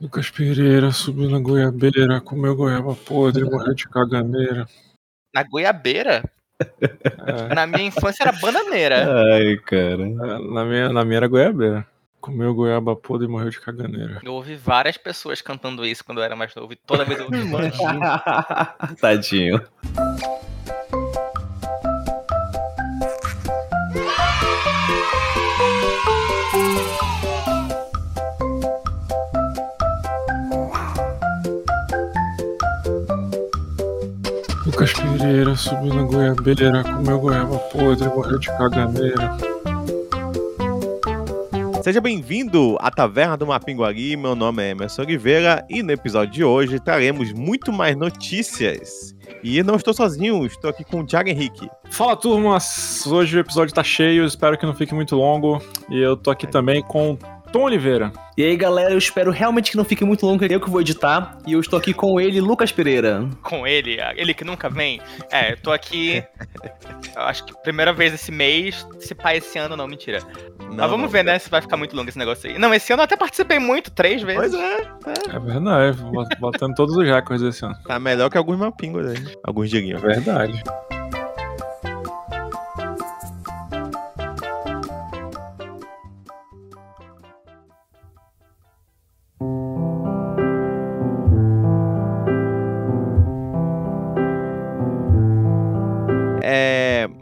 Lucas Pereira subiu na goiabeira, comeu goiaba podre, morreu de caganeira. Na goiabeira? É, Na minha infância era bananeira. Ai, cara. na, minha, na minha era goiabeira. Comeu goiaba podre e morreu de caganeira. Eu ouvi várias pessoas cantando isso quando eu era mais novo. E toda vez eu ouvi isso. Tadinho. Pereira subiu na goiabeira, comeu goiaba podre, morreu de caganeira. Seja bem-vindo à Taverna do Mapinguari. Meu nome é Emerson Oliveira e no episódio de hoje traremos muito mais notícias. E não estou sozinho, estou aqui com o Thiago Henrique. Fala turmas, hoje o episódio tá cheio, espero que não fique muito longo. E eu tô aqui também com Tom Oliveira. E aí, galera, eu espero realmente que não fique muito longo, eu que vou editar. E eu estou aqui com ele, Lucas Pereira. Com ele, ele que nunca vem. É, eu tô aqui. eu acho que primeira vez esse mês. Se pá, esse ano não, mentira. Não, Mas vamos não, ver, né? Se vai ficar muito longo esse negócio aí. Não, esse ano eu até participei muito, três vezes. Pois é, É verdade, bot- botando todos os recordes esse ano. tá melhor que alguns mapingos aí. Alguns É diguinhos. verdade.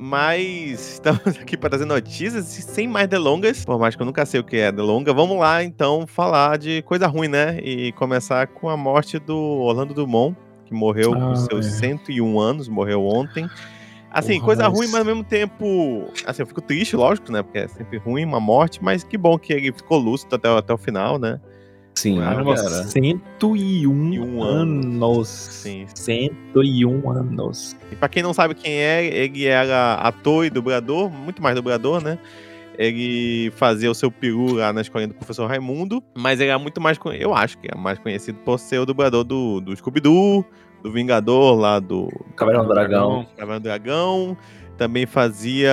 Mas estamos aqui para trazer notícias e sem mais delongas. Por mais que eu nunca sei o que é delonga, vamos lá então falar de coisa ruim, né? E começar com a morte do Orlando Drummond, que morreu com Ah, seus é. 101 anos, morreu ontem. Assim, Porra, coisa mas- ruim, mas ao mesmo tempo. Assim, eu fico triste, lógico, né? Porque é sempre ruim uma morte, mas que bom que ele ficou lúcido até, até o final, né? Sim, Caramba, cara. 101 E um anos. Sim. 101 anos. E pra quem não sabe quem é, ele era ator e dublador, muito mais dublador, né? Ele fazia o seu peru lá na escolinha do professor Raimundo, mas ele era muito mais, eu acho que é mais conhecido por ser o dublador do, do Scooby-Doo, do Vingador lá do Caverna do Dragão. Caverna do Dragão. Também fazia.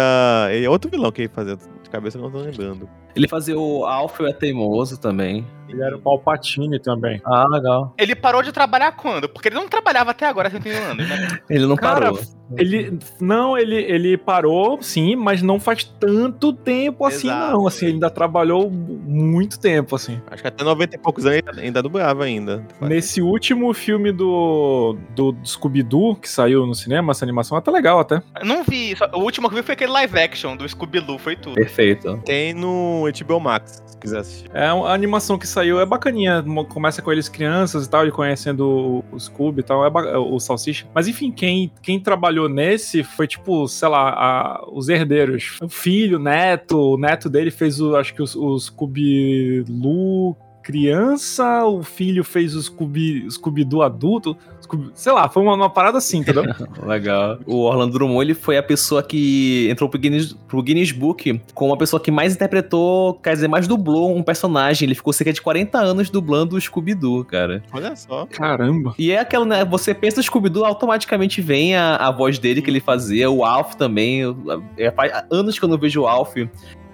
Ele é outro vilão que ele fazia, de cabeça eu não tô lembrando. Ele fazia o Alfio é Teimoso também. Ele era o Palpatine também. Ah, legal. Ele parou de trabalhar quando? Porque ele não trabalhava até agora, 101 anos, né? Ele não Cara, parou. Ele. Não, ele, ele parou, sim, mas não faz tanto tempo assim, Exato, não. Assim, é. ele ainda trabalhou muito tempo, assim. Acho que até 90 e poucos anos ele ainda dublava ainda. Nesse último filme do, do, do Scooby-Doo, que saiu no cinema, essa animação é até legal, até. Eu não vi. só- o último que eu vi foi aquele live action do Scooby-Doo, foi tudo. Perfeito. Tem no HBO Max, se quiser assistir. É, a animação que saiu é bacaninha. Começa com eles crianças e tal, e conhecendo o, Scooby e tal, é ba- o Salsicha. Mas enfim, quem, quem trabalhou nesse foi tipo, sei lá, a- os herdeiros. O filho, o neto, o neto dele fez o, acho que o, o Scooby-Loo criança, o filho fez o Scooby- Scooby-Doo adulto. Scooby- sei lá, foi uma, uma parada assim, entendeu? Legal. O Orlando Drummond ele foi a pessoa que entrou pro Guinness, pro Guinness Book como a pessoa que mais interpretou, quer dizer, mais dublou um personagem. Ele ficou cerca de 40 anos dublando o Scooby-Doo, cara. Olha só. Caramba. E é aquela, né? Você pensa no Scooby-Doo, automaticamente vem a, a voz dele que ele fazia, o Alf também. eu- É, faz anos que eu não vejo o Alf,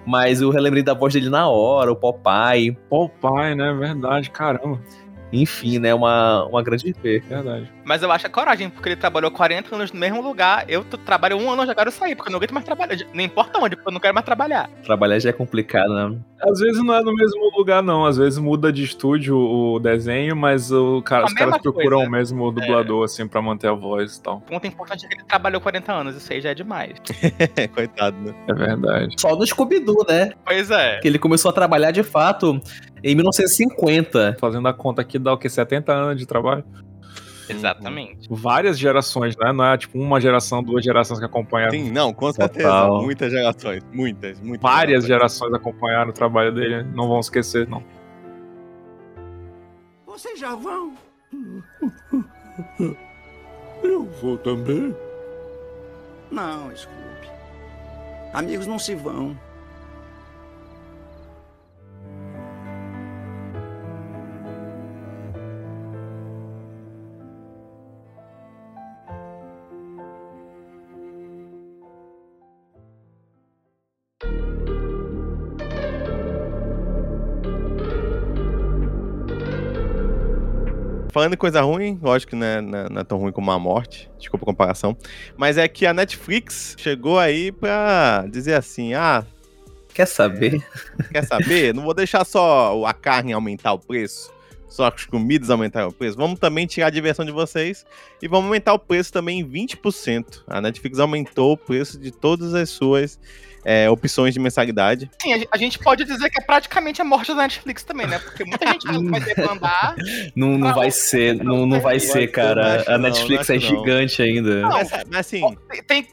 mas eu relembrei da voz dele na hora, o Popeye. Popeye, né? Verdade, caramba. Enfim, né? Uma, uma grande perca. Verdade. Mas eu acho a coragem, porque ele trabalhou 40 anos no mesmo lugar. Eu trabalho um ano, já quero sair, porque eu não aguento mais trabalhar. Não importa onde, porque eu não quero mais trabalhar. Trabalhar já é complicado, né? Às vezes não é no mesmo lugar, não. Às vezes muda de estúdio o desenho, mas o cara, os caras procuram coisa. o mesmo dublador, assim, pra manter a voz e tal. O ponto importante é que ele trabalhou 40 anos, isso aí já é demais. Coitado, né? É verdade. Só no Scooby-Doo, né? Pois é. Que ele começou a trabalhar de fato em 1950. Fazendo a conta aqui, dá o quê? 70 anos de trabalho? Exatamente. Várias gerações, né? Não é tipo uma geração, duas gerações que acompanharam. Sim, não, com certeza. Total. Muitas gerações. Muitas, muitas. Várias gerações acompanharam o trabalho dele. Não vão esquecer, não. Vocês já vão? Eu vou também. Não, Scooby. Amigos não se vão. Falando em coisa ruim, lógico que não é, não é- não é tão ruim como a morte, desculpa a comparação, mas é que a Netflix chegou aí pra dizer assim, ah, Quer saber? quer saber? Não vou deixar só a carne aumentar o preço, só as comidas aumentarem o preço, vamos também tirar a diversão de vocês e vamos aumentar o preço também em 20%. A Netflix aumentou o preço de todas as suas é, opções de mensalidade. Sim, a gen- a gente pode dizer que é praticamente a morte da Netflix também, né? Porque muita gente vai vai demandar. Não, não Não, vai ser, não, não vai ser, cara. acho A Netflix não é não. gigante ainda. Não. Mas, mas assim, Tem-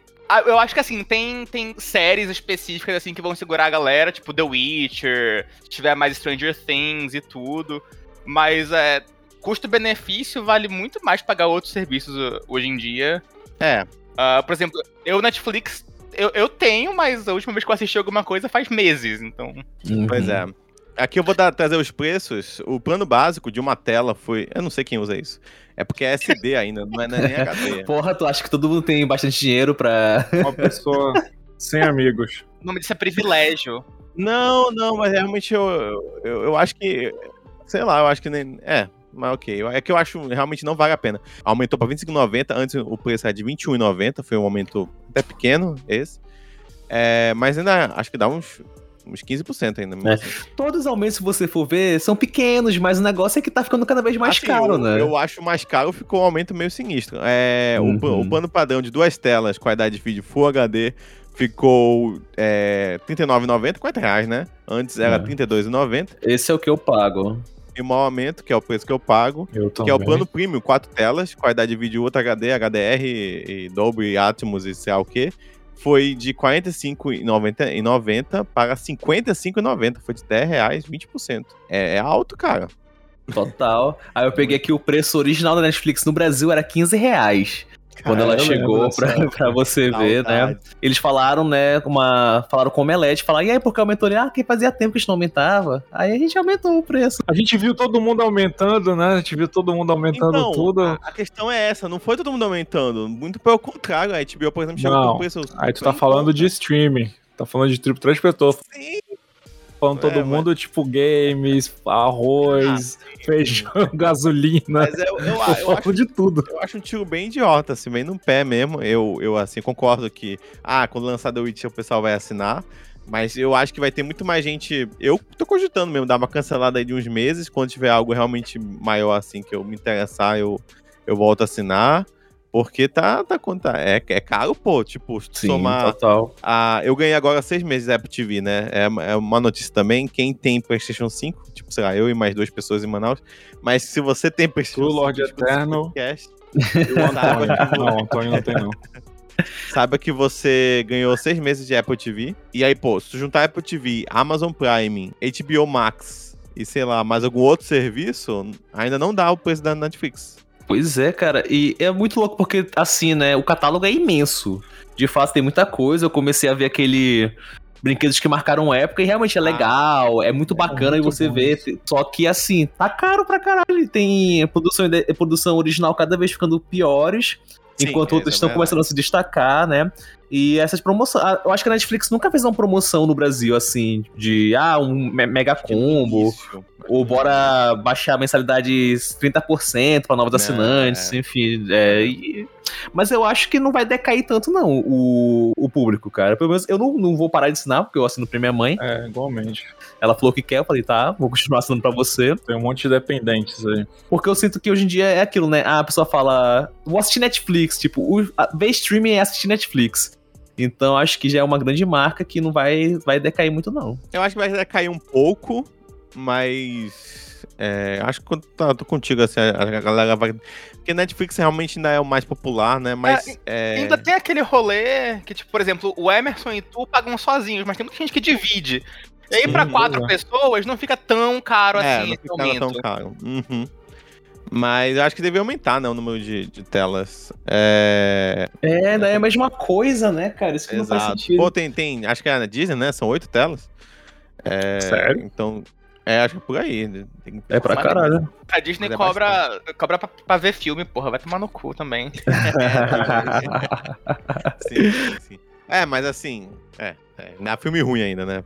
Eu acho que assim, tem, tem séries específicas assim que vão segurar a galera, tipo The Witcher, se tiver mais Stranger Things e tudo. Mas é. Custo-benefício vale muito mais pagar outros serviços uh, hoje em dia. é, Ah, por exemplo, eu Netflix. Eu, eu tenho, mas a última vez que eu assisti alguma coisa faz meses, então. Uhum. Pois é. Aqui eu vou dar- trazer os preços. O plano básico de uma tela foi. Eu não sei quem usa isso. É porque é SD ainda, não é nem HD. Porra, tu acha que todo mundo tem bastante dinheiro pra. Uma pessoa sem amigos. O nome disso é privilégio. Não, não, mas realmente eu, eu, eu acho que. Sei lá, eu acho que nem. É, mas ok. É que eu acho realmente não vale a pena. Aumentou pra R$25,90. Antes o preço era de R$21,90. Foi um aumento até pequeno, esse. É, mas ainda acho que dá uns, uns 15% ainda. mesmo É. assim. Todos os aumentos, se você for ver, são pequenos, mas o negócio é que tá ficando cada vez mais Assim, caro, eu, né? Eu acho mais caro, ficou um aumento meio sinistro. É, o, Uhum. o plano padrão de duas telas, qualidade de vídeo Full HD, ficou é, R$39,90, 40 reais, né? Antes era É. R$32,90. Esse é o que eu pago. E o maior aumento, que é o preço que eu pago, Eu que é o plano premium, quatro telas, qualidade de vídeo Ultra HD, HDR e, e Dolby Atmos e sei lá o que, foi de R$ 45,90 para R$ 55,90. Foi de 10 reais, 20%. É, é alto, cara. Total. Aí eu peguei aqui o preço original da Netflix no Brasil era 15 reais. Quando ela chegou pra, pra você ver, né? Eles falaram, né, uma. Falaram com o Omelete, falaram, e aí, por que aumentou? Ele, ah, que fazia tempo que a gente não aumentava. Aí a gente aumentou o preço. A gente viu todo mundo aumentando, né? A gente viu todo mundo aumentando Então, tudo. A, a questão é essa, não foi todo mundo aumentando. Muito pelo contrário, a HBO, por exemplo, chegou Não, com preço. Aí tu tá falando de streaming. Tá falando de triplo transpetor. Sim, Falando todo É, mas- mundo, tipo, games, arroz, feijão, gasolina. mas eu, eu, Eu eu, acho, de tudo. eu acho um tiro bem idiota, assim, bem no pé mesmo. Eu, eu assim, concordo que, ah, quando lançar The Witcher o pessoal vai assinar. Mas eu acho que vai ter muito mais gente. Eu tô cogitando mesmo, dar uma cancelada aí de uns meses. Quando tiver algo realmente maior, assim, que eu me interessar, eu, eu volto a assinar. Porque tá, tá, tá é, é caro, pô. Tipo, tu somar. total. Ah, eu ganhei agora seis meses da Apple TV, né? É, é uma notícia também. Quem tem PlayStation 5, tipo, sei lá, eu e mais duas pessoas em Manaus. Mas se você tem PlayStation Tu, Lorde escuta esse Eterno. podcast, E o Saiba que Antônio. vo- Não, o Antônio não tem, não. saiba que você ganhou seis meses de Apple TV. E aí, pô, se tu juntar Apple TV, Amazon Prime, HBO Max e sei lá, mais algum outro serviço, ainda não dá o preço da Netflix. Pois é, cara. E é muito louco porque, assim, né? O catálogo é imenso. De fato, tem muita coisa. Eu comecei a ver aquele. Brinquedos que marcaram época e realmente é legal, é muito bacana e muito você bom vê. Só que assim, tá caro pra caralho. Tem produção, produção original cada vez ficando piores, Sim, enquanto outras é estão começando a se destacar, né? E essas promoções. ah, Eu acho que a Netflix nunca fez uma promoção no Brasil, assim, de ah, um me- mega combo. Ou bora baixar a mensalidade 30% para novos Não, assinantes, enfim. é, e- Mas eu acho que não vai decair tanto, não, o, o público, cara. Pelo menos eu não, não vou parar de assinar, porque eu assino pra minha mãe. É, igualmente. Ela falou que quer, eu falei, tá, vou continuar assinando pra você. Tem um monte de dependentes aí. Porque eu sinto que hoje em dia é aquilo, né? Ah, a pessoa fala, vou assistir Netflix. Tipo, o, a, ver streaming é assistir Netflix. Então acho que já é uma grande marca que não vai, vai decair muito, não. Eu acho que vai cair um pouco, mas. É, acho que eu tô, tô contigo, assim, a, a galera vai. Porque Netflix realmente ainda é o mais popular, né? Mas. é, Ainda tem aquele rolê que, tipo, por exemplo, o Emerson e tu pagam sozinhos, mas tem muita gente que divide. E aí, Sim, pra quatro exato. pessoas, não fica tão caro é, assim não fica tão caro. Uhum. Mas eu acho que devia aumentar, né? O número de, de telas. É. É, daí é a mesma coisa, né, cara? Isso que não faz Exato. sentido. Pô, tem, tem. Acho que é na Disney, né? São oito telas. É, Sério? Então. É, acho que é por aí. né? Tem- É pra caralho. A Disney é cobra, cobra pra, pra ver filme, porra, vai tomar no cu também. Sim, sim, sim. É, mas assim, é, é, não é filme ruim ainda, né?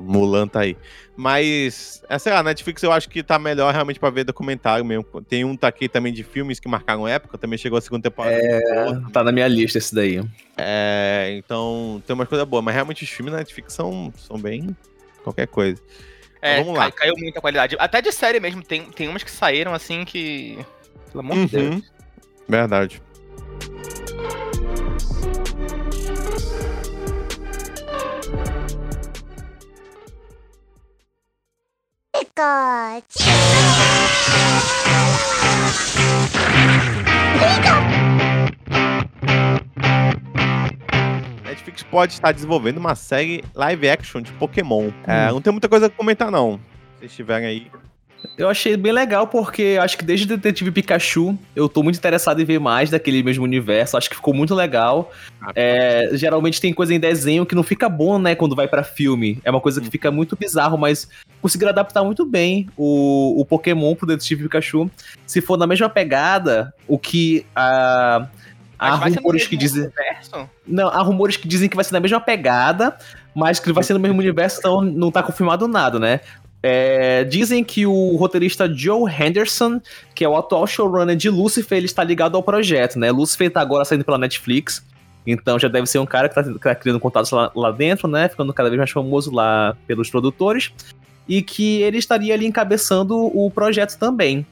Mulan tá aí. Mas, é, sei lá, Netflix eu acho que tá melhor realmente pra ver documentário mesmo. Tem um tá aqui também de filmes que marcaram época, também chegou a segunda temporada. É, tá na minha lista esse daí. É, então tem umas coisas boas, mas realmente os filmes da Netflix são, são bem qualquer coisa. É, Vamos lá. cai- caiu muito a qualidade. Até de série mesmo, tem, tem umas que saíram assim que. Pelo amor de Deus. Uhum. Verdade. Netflix pode estar desenvolvendo uma série live action de Pokémon. É, não tem muita coisa a comentar, não. Se vocês estiverem aí. Eu achei bem legal porque acho que desde Detetive Pikachu eu tô muito interessado em ver mais daquele mesmo universo. Acho que ficou muito legal. É, geralmente tem coisa em desenho que não fica bom, né, quando vai pra filme. É uma coisa que fica muito bizarro, mas conseguiram adaptar muito bem o, o Pokémon pro Detetive Pikachu. Se for na mesma pegada, o que a. Há rumores que dizem. universo? Não, há rumores que dizem que vai ser na mesma pegada, mas que vai ser no mesmo universo, então não tá confirmado nada, né? É, dizem que o roteirista Joe Henderson, que é o atual showrunner de Lucifer, ele está ligado ao projeto, né? Lucifer tá agora saindo pela Netflix, então já deve ser um cara que tá, que tá criando contatos lá, lá dentro, né? Ficando cada vez mais famoso lá pelos produtores. E que ele estaria ali encabeçando o projeto também.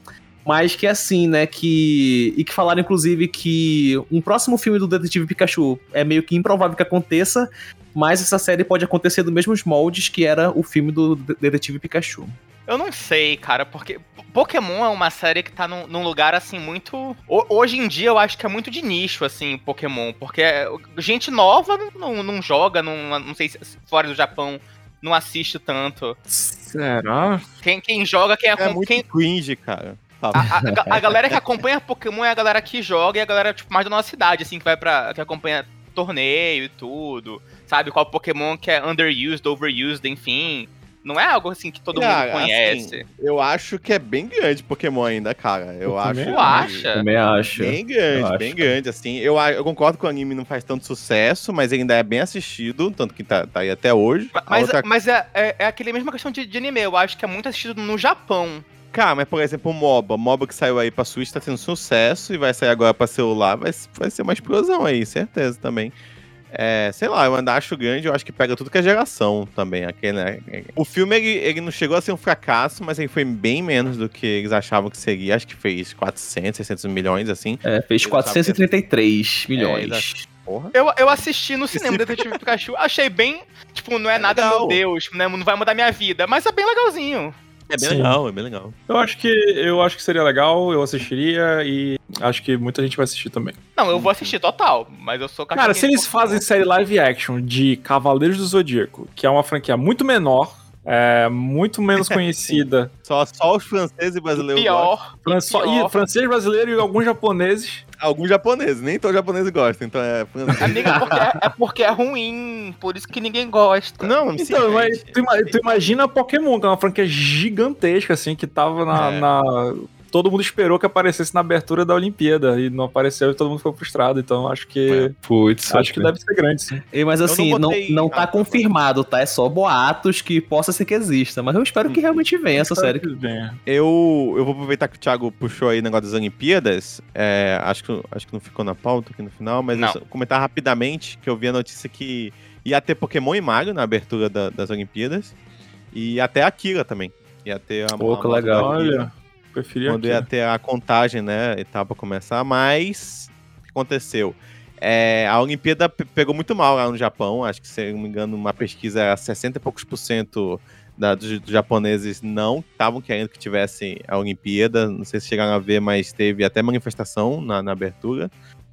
Mas que assim, né, que. E que falaram, inclusive, que um próximo filme do Detetive Pikachu é meio que improvável que aconteça, mas essa série pode acontecer dos mesmos moldes que era o filme do De- Detetive Pikachu. Eu não sei, cara, porque Pokémon é uma série que tá num, num lugar assim muito. ho- Hoje em dia eu acho que é muito de nicho, assim, Pokémon. Porque é- gente nova não, não joga, não, não sei se fora do Japão não assiste tanto. Será? Quem, quem joga, quem É acompanha. muito quem- cringe, cara. A, a- a galera que acompanha Pokémon é a galera que joga e a galera, tipo, mais da nossa cidade, assim, que vai pra. que acompanha torneio e tudo. Sabe? Qual Pokémon que é underused, overused, enfim. Não é algo assim que todo Cara, mundo conhece. assim, eu acho que é bem grande Pokémon ainda, cara. Eu, Eu acho. Tu acha? Também acho. Bem grande, Eu acho. bem grande, assim. Eu, eu concordo que o anime não faz tanto sucesso, mas ele ainda é bem assistido, tanto que tá, tá aí até hoje. Mas, outra- mas é, é, é aquele mesma questão de, de anime. Eu acho que é muito assistido no Japão. Cara, mas por exemplo, o MOBA. MOBA que saiu aí pra Switch tá tendo sucesso e vai sair agora pra celular, vai, vai ser uma explosão aí, certeza também. É, sei lá, eu ainda acho grande, eu acho que pega tudo que é geração também. Aquele, né? O filme, ele, ele não chegou a ser um fracasso, mas ele foi bem menos do que eles achavam que seria. Acho que fez 400, 600 milhões, assim. É, fez 433 milhões. exato. Porra. Eu, eu assisti no cinema Detetive Pikachu, achei bem. Tipo, não é, É nada, legal. meu Deus, né, não vai mudar minha vida, mas é bem legalzinho. É bem Sim. legal, é bem legal. Eu acho que eu acho que seria legal, eu assistiria e acho que muita gente vai assistir também. Não, eu vou assistir total, mas eu sou Cara, se eles fazem série live action de Cavaleiros do Zodíaco, que é uma franquia muito menor, é, muito menos conhecida, Só, só os franceses e brasileiros. Pior. fran- só- pior. e francês, brasileiro e alguns japoneses. Alguns japoneses, nem todos japoneses gostam, então é francês. Amiga, porque é, é porque é ruim, por isso que ninguém gosta. Não, Então, mas tu, tu imagina Pokémon, que é uma franquia gigantesca, assim, que tava na, É. na- Todo mundo esperou que aparecesse na abertura da Olimpíada e não apareceu e todo mundo ficou frustrado. Então acho que. Putz, Acho que deve ser grande, sim. E, Mas Eu não assim, não, botei não tá nada, confirmado, tá? É só boatos que possa ser que exista. Mas eu espero que realmente venha essa série. Bem, Eu, eu vou aproveitar que o Thiago puxou aí o negócio das Olimpíadas. é, acho, que, acho que não ficou na pauta aqui no final, mas Não. comentar rapidamente que eu vi a notícia que ia ter Pokémon e Mario na abertura da- das Olimpíadas. E até a Akira também. Ia ter a, Pô, a que legal. Olha, preferia quando aqui. ia ter a contagem, né, e tal, pra começar, mas o que aconteceu? É, a Olimpíada pe- pegou muito mal lá no Japão, acho que, se não me engano, uma pesquisa era 60 e poucos por cento da- dos, dos japoneses não estavam querendo que tivesse a Olimpíada, não sei se chegaram a ver, mas teve até manifestação na, na abertura.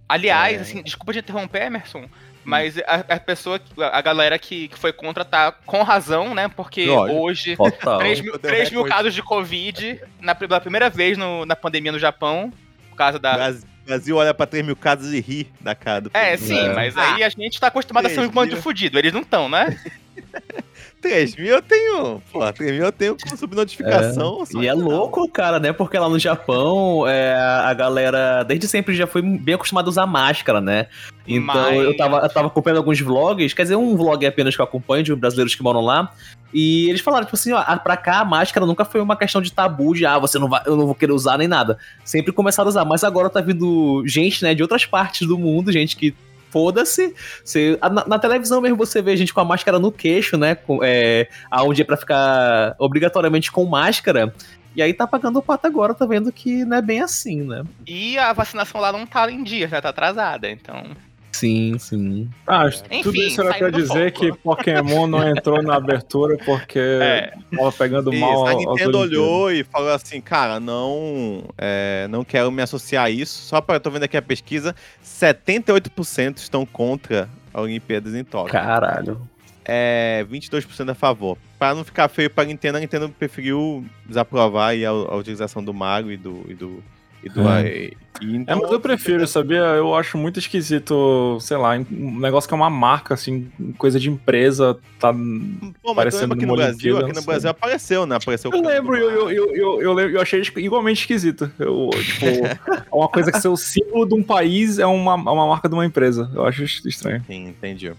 Aliás, É. assim, desculpa te interromper, Emerson, mas a, a pessoa, a galera que, que foi contra tá com razão, né? Porque Lógico. hoje, Total. 3 mil, Eu dei 3 mil casos de Covid na, pela primeira vez no- na pandemia no Japão, por causa da. Brasil, Brasil olha pra 3 mil casos e ri da cara do É, sim, É. mas aí a gente tá acostumado a ser um Vocês bando de fudido, eles não estão, né? 3 mil eu tenho. Pô, 3 mil eu tenho com subnotificação. só E é não. louco, cara, né? Porque lá no Japão, é, a galera desde sempre já foi bem acostumada a usar máscara, né? Então Mas- eu, tava, eu tava acompanhando alguns vlogs, quer dizer, um vlog apenas que eu acompanho de brasileiros que moram lá. E eles falaram, tipo assim, ó, pra cá a máscara nunca foi uma questão de tabu, de ah, você não vai, eu não vou querer usar nem nada. Sempre começaram a usar, mas agora tá vindo gente, né, de outras partes do mundo, gente que foda-se. Na, na televisão mesmo você vê gente com a máscara no queixo, né? É, aonde é pra ficar obrigatoriamente com máscara. E aí tá pagando o pato agora, tá vendo que não é bem assim, né? E a vacinação lá não tá em dia, já tá atrasada, então. Sim, sim. Ah, Enfim, tudo isso era pra dizer foco. que Pokémon não entrou na abertura porque É. tava pegando Isso, mal a Nintendo olhou e falou assim, cara, não, é, não quero me associar a isso. Só para eu tô vendo aqui a pesquisa, 78% estão contra a Olimpíadas em Tóquio. Caralho. É 22% a favor. Para não ficar feio para a Nintendo, a Nintendo preferiu desaprovar aí a, a utilização do Mario e do e do e do É. e É, então, mas eu prefiro, sabia? Eu acho muito esquisito, sei lá, um negócio que é uma marca, assim, coisa de empresa, tá... Pô, mas tu parecendo aqui no Brasil, Olimpíada, aqui no Brasil apareceu, né? Apareceu Eu lembro, eu, eu, eu, eu, eu, lembro- eu achei igualmente esquisito. Eu, tipo, é uma coisa que ser o símbolo de um país é uma, é uma marca de uma empresa. Eu acho estranho. Sim, entendi.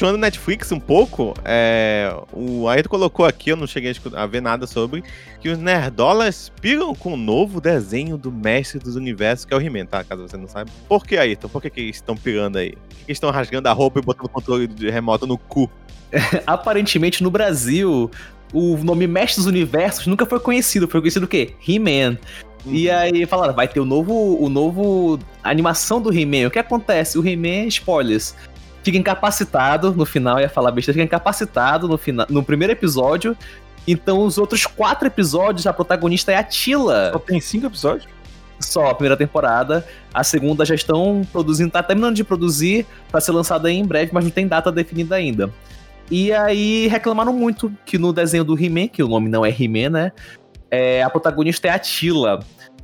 Continuando Netflix um pouco, é, o Ayrton colocou aqui, eu não cheguei a a ver nada sobre, que os nerdolas piram com o novo desenho do Mestre dos Universos, que é o He-Man, tá? Caso você não saiba. Por que, Ayrton? Por que, que eles estão pirando aí? Por que, estão rasgando a roupa e botando o controle de remoto no cu? Aparentemente no Brasil, o nome Mestre dos Universos nunca foi conhecido. Foi conhecido o quê? He-Man. E aí falaram, vai ter o novo, o novo animação do He-Man. O que acontece? O He-Man, spoilers, fica incapacitado no final, ia falar besteira, fica incapacitado no, final, no primeiro episódio. Então os outros quatro episódios, a protagonista é a Tila. Só tem cinco episódios? Só a primeira temporada. A segunda já estão produzindo, tá terminando de produzir pra ser lançada em breve, mas não tem data definida ainda. E aí reclamaram muito que no desenho do He-Man, que o nome não é He-Man, né? é, a protagonista é a Tila.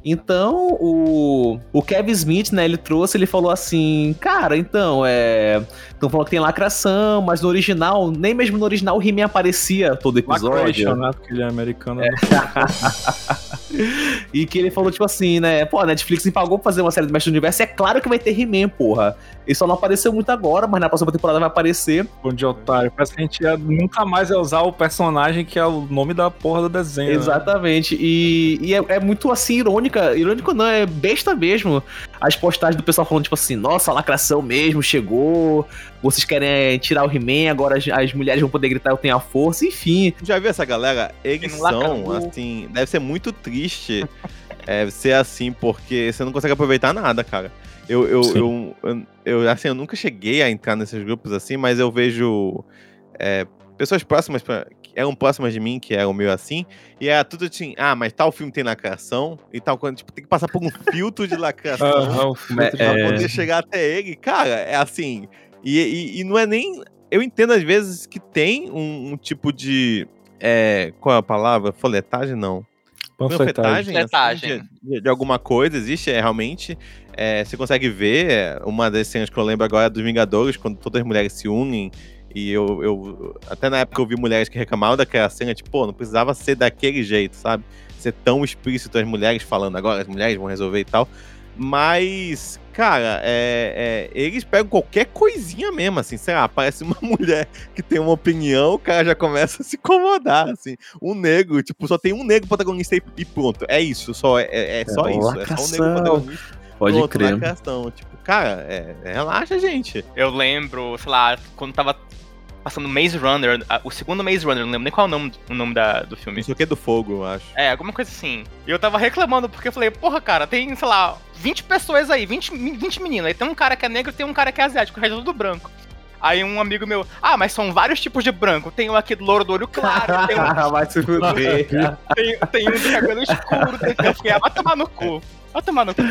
Então, o, o Kevin Smith, né, ele trouxe, ele falou assim, cara, então, é... Estão falando que tem lacração, mas no original, nem mesmo no original o He-Man aparecia todo episódio. Lacration, né? Porque ele é americano. E que ele falou, tipo assim, né? Pô, a Netflix me pagou pra fazer uma série do Mestre do Universo. É claro que vai ter He-Man, porra. Ele só não apareceu muito agora, mas na próxima temporada vai aparecer. Bom de otário. Parece que a gente ia, nunca mais ia usar o personagem que é o nome da porra do desenho. né? Exatamente. E, e é, é muito assim, irônica. Irônico não, é besta mesmo. As postagens do pessoal falando, tipo assim, nossa, a lacração mesmo chegou. Vocês querem tirar o He-Man, agora as, as mulheres vão poder gritar eu tenho a força, enfim. Já viu essa galera? Eles um são, assim, deve ser muito triste é, ser assim, porque você não consegue aproveitar nada, cara. Eu, eu, eu, eu, eu, assim, eu nunca cheguei a entrar nesses grupos assim, mas eu vejo é, pessoas próximas, pra, que eram próximas de mim, que eram meio assim, e era tudo assim, ah, mas tal filme tem lacração, e tal, quando, tipo, tem que passar por um filtro de lacração o filtro pra É. poder chegar até ele. Cara, é assim. E, e, e não é nem. Eu entendo às vezes que tem um, um tipo de. É, qual é a palavra? Folhetagem? Não. panfletagem. Panfletagem, assim, Panfletagem. de, de- alguma coisa, existe, é realmente. é, você consegue ver é, uma das cenas que eu lembro agora é dos Vingadores, quando todas as mulheres se unem. E eu, eu. Até na época eu vi mulheres que reclamavam daquela cena, tipo, pô, não precisava ser daquele jeito, sabe? Ser tão explícito as mulheres falando agora, as mulheres vão resolver e tal. Mas, cara, é, é, eles pegam qualquer coisinha mesmo, assim, sei lá, aparece uma mulher que tem uma opinião, o cara já começa a se incomodar, assim. Um negro, tipo, só tem um negro protagonista e, pronto. É isso, só, é, é- é só É isso. É só um negro protagonista. Pode pronto, crer. lacração. Tipo, cara, é, é, relaxa, gente. Eu lembro, sei lá, quando tava passando Maze Runner, o segundo Maze Runner, não lembro nem qual é o nome, o nome da, do filme. Isso aqui é do fogo, eu acho. É, alguma coisa assim. E eu tava reclamando porque eu falei, porra, cara, tem, sei lá, 20 pessoas aí, 20, mi- 20 meninas. Aí tem um cara que é negro e tem um cara que é asiático, o resto é tudo branco. Aí um amigo meu, ah, mas são vários tipos de branco. Tem um aqui do louro do olho claro, tem um, Vai se fuder. tem, tem um do cabelo escuro. Tem... Eu fiquei, ah, vai tomar no cu. Vai tomar no cu.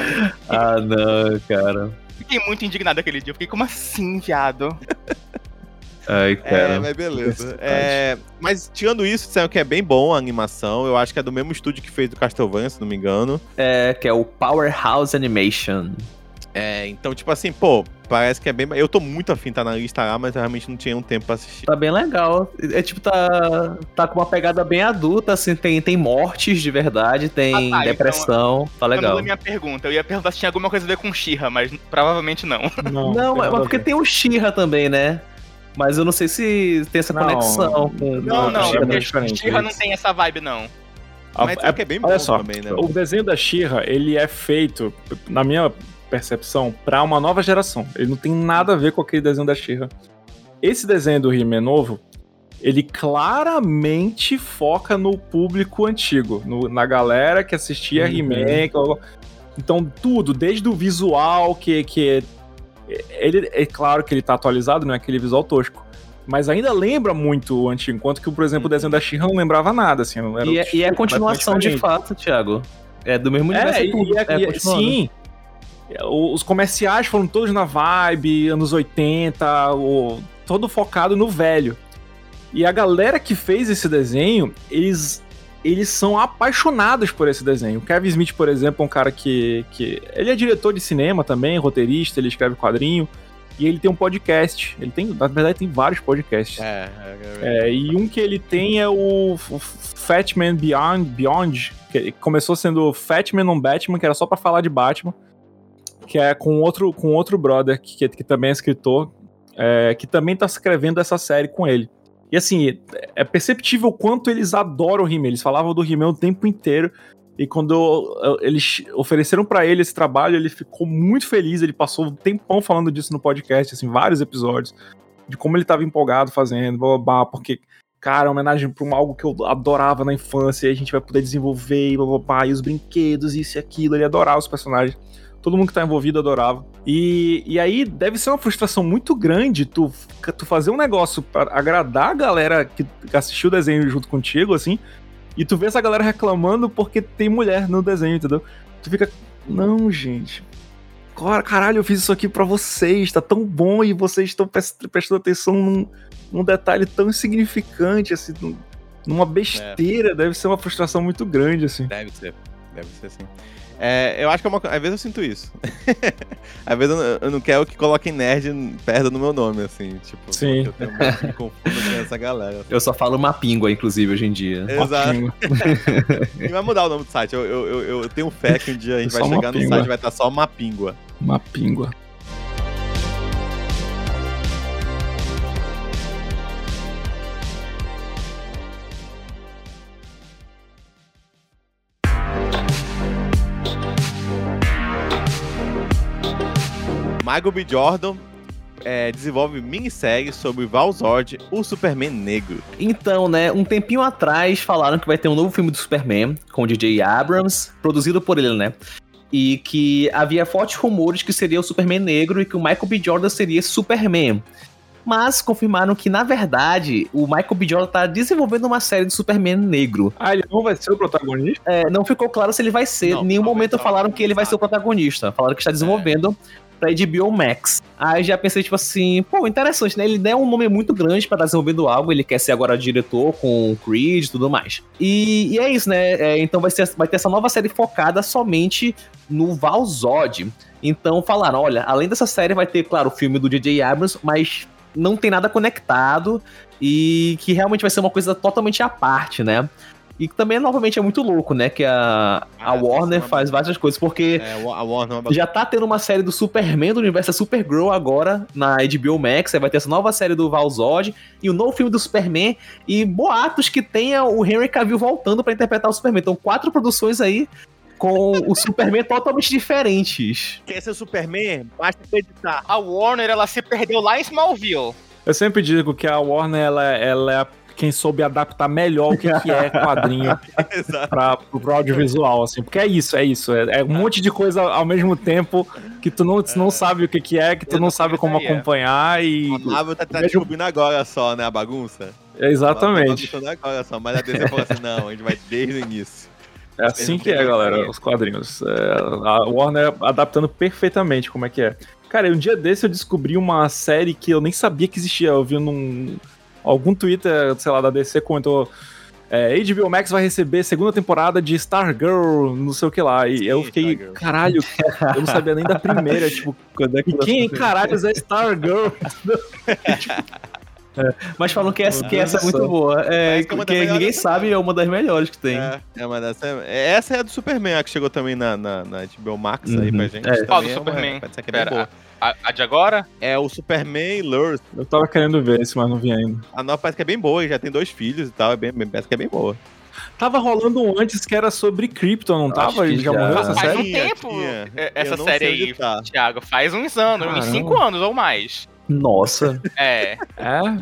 ah, não, cara. Fiquei muito indignado aquele dia. Eu fiquei, como assim, viado? Ai, É, cara. mas beleza. É, mas tirando isso, disseram que é bem bom a animação. Eu acho que é do mesmo estúdio que fez do Castlevania, se não me engano. É, que é o Powerhouse Animation. É, então, tipo assim, pô, parece que é bem. Eu tô muito afim de estar na lista lá, mas eu realmente não tinha um tempo pra assistir. Tá bem legal. É tipo, tá, tá com uma pegada bem adulta, assim, tem, tem mortes de verdade, tem Ah, tá, depressão, tá Eu não legal. minha pergunta. Eu ia perguntar se tinha alguma coisa a ver com Shira, mas provavelmente não. Não, Não, mas a porque tem o Shira também, né? Mas eu não sei se tem essa Não, conexão com. Não, Não, não, She-Ra é Shira não tem essa vibe, não. A- Mas é- é, que é bem bom Olha só, também, né? o desenho da Shira ele é feito, na minha percepção, pra uma nova geração. Ele não tem nada a ver com aquele desenho da Shira. Esse desenho do He-Man novo, ele claramente foca no público antigo, no- na galera que assistia Uhum. He-Man. Então, tudo, desde o visual, que, que ele é claro que ele tá atualizado, não é aquele visual tosco. Mas ainda lembra muito o antigo, enquanto que, por exemplo, o desenho da She-Ra não lembrava nada, assim. Era E, é, e é continuação de fato, Thiago. É do mesmo universo é, e- tudo. e- é, e- continuando. sim. O- Os comerciais foram todos na vibe, anos 80, o- todo focado no velho. E a galera que fez esse desenho, eles, eles são apaixonados por esse desenho. O Kevin Smith, por exemplo, é um cara que, que. Ele é diretor de cinema também, roteirista, ele escreve quadrinho. E ele tem um podcast. Ele tem, na verdade, tem vários podcasts. É, é, é. É, e um que ele tem é o F- Fat Man Beyond, Beyond, que começou sendo Fat Man on Batman, que era só pra falar de Batman, que é com outro, com outro brother, que, que, também é escritor, é, que também tá escrevendo essa série com ele. E assim, é perceptível o quanto eles adoram o He-Man, eles falavam do He-Man o tempo inteiro, e quando eles ofereceram pra ele esse trabalho, ele ficou muito feliz, ele passou um tempão falando disso no podcast, assim, vários episódios de como ele tava empolgado fazendo, blá, blá, blá, porque, cara, é homenagem pra um, algo que eu adorava na infância, e a gente vai poder desenvolver, e blá, blá, blá, e os brinquedos, isso e aquilo, ele adorava os personagens. Todo mundo que tá envolvido adorava. E, e aí deve ser uma frustração muito grande tu, tu fazer um negócio pra agradar a galera que, assistiu o desenho junto contigo, assim, e tu vê essa galera reclamando porque tem mulher no desenho, entendeu? Tu fica, não, gente, Cara, caralho, eu fiz isso aqui pra vocês, tá tão bom e vocês estão pres- prestando atenção num, num detalhe tão insignificante, assim, num- numa besteira. Deve ser uma frustração muito grande, assim. Deve ser. Deve ser sim. É, eu acho que é uma Às vezes eu sinto isso. Às vezes eu não, eu não quero que coloquem nerd perto do meu nome, assim. Tipo, Sim. eu tenho medo que me confunda com essa galera. Eu só falo mapíngua, inclusive, hoje em dia. Exato. E vai mudar o nome do site. Eu, eu, eu, eu tenho fé que um dia a gente Só vai chegar no site e vai estar só uma píngua. Michael B. Jordan é, desenvolve minissérie sobre Valzord, o Superman negro. Então, né, um tempinho atrás falaram que vai ter um novo filme do Superman com o DJ Abrams, produzido por ele, né? E que havia fortes rumores que seria o Superman negro e que o Michael B. Jordan seria Superman. Mas confirmaram que, na verdade, o Michael B. Jordan tá desenvolvendo uma série de Superman negro. Ah, ele não vai ser o protagonista? É, não ficou claro se ele vai ser. Não, em nenhum momento falaram que ele vai ser o protagonista. Falaram que está desenvolvendo pra HBO Max. Aí já pensei, tipo assim, pô, interessante, né? Ele der um nome muito grande pra estar desenvolvendo algo. Ele quer ser agora diretor com Creed e tudo mais. E, e é isso, né? É, então vai, ser, vai ter essa nova série focada somente no Valzod. Então falaram, olha, além dessa série vai ter, claro, o filme do DJ Abrams, mas não tem nada conectado e que realmente vai ser uma coisa totalmente à parte, né? E que também, novamente, é muito louco, né? Que a, a Ah, Warner sim, faz várias coisas, porque É, a Warner é uma já tá tendo uma série do Superman do universo Supergirl agora na HBO Max, aí vai ter essa nova série do Valzod e o novo filme do Superman e boatos que tenha o Henry Cavill voltando pra interpretar o Superman. Então, quatro produções aí com o Superman totalmente diferentes. Quer ser Superman? Basta acreditar. A Warner, ela se perdeu lá em Smallville. Eu sempre digo que a Warner, ela, ela é a, quem soube adaptar melhor o que, que é quadrinho pra, pro audiovisual, assim. Porque é isso, é isso. É, é um monte de coisa ao mesmo tempo que tu não, tu não sabe o que, que é, que tu não sabe como é. acompanhar e. A Marvel tá, tá descobrindo agora só, né, a bagunça. Exatamente. Tá agora só, mas a DC falou assim, não, a gente vai desde o início. É assim que é, galera, os quadrinhos. É, a Warner adaptando perfeitamente como é que é. Cara, um dia desse eu descobri uma série que eu nem sabia que existia. Eu vi num. Algum Twitter, sei lá, da DC comentou. É, HBO Max vai receber segunda temporada de Stargirl, não sei o que lá. E Sim, eu fiquei, Stargirl. caralho, eu não sabia nem da primeira, tipo, Quando é que e quem caralhos é Stargirl? Mas falam que essa, que essa é muito boa. É, que é das que ninguém sabe, é uma das melhores que tem. É, é uma dessa. é- Essa é a do Superman, a que chegou também na, na, na HBO Max aí Uhum. pra gente. É. Qual do é uma- Superman? Pode ser que é bem Pera, boa. A, a de agora? É o Superman Lures. Eu tava querendo ver esse, mas não vi ainda. A nova parece que é bem boa, e já tem dois filhos e tal. É bem, bem- parece que é bem boa. Tava rolando um antes que era sobre Krypton, não tava? E já, já. morreu essa Faz série? um Tinha, tempo tinha. é, Eu essa série aí, tá. Thiago. Faz uns anos, uns Caramba. 5 anos ou mais. Nossa. É. É?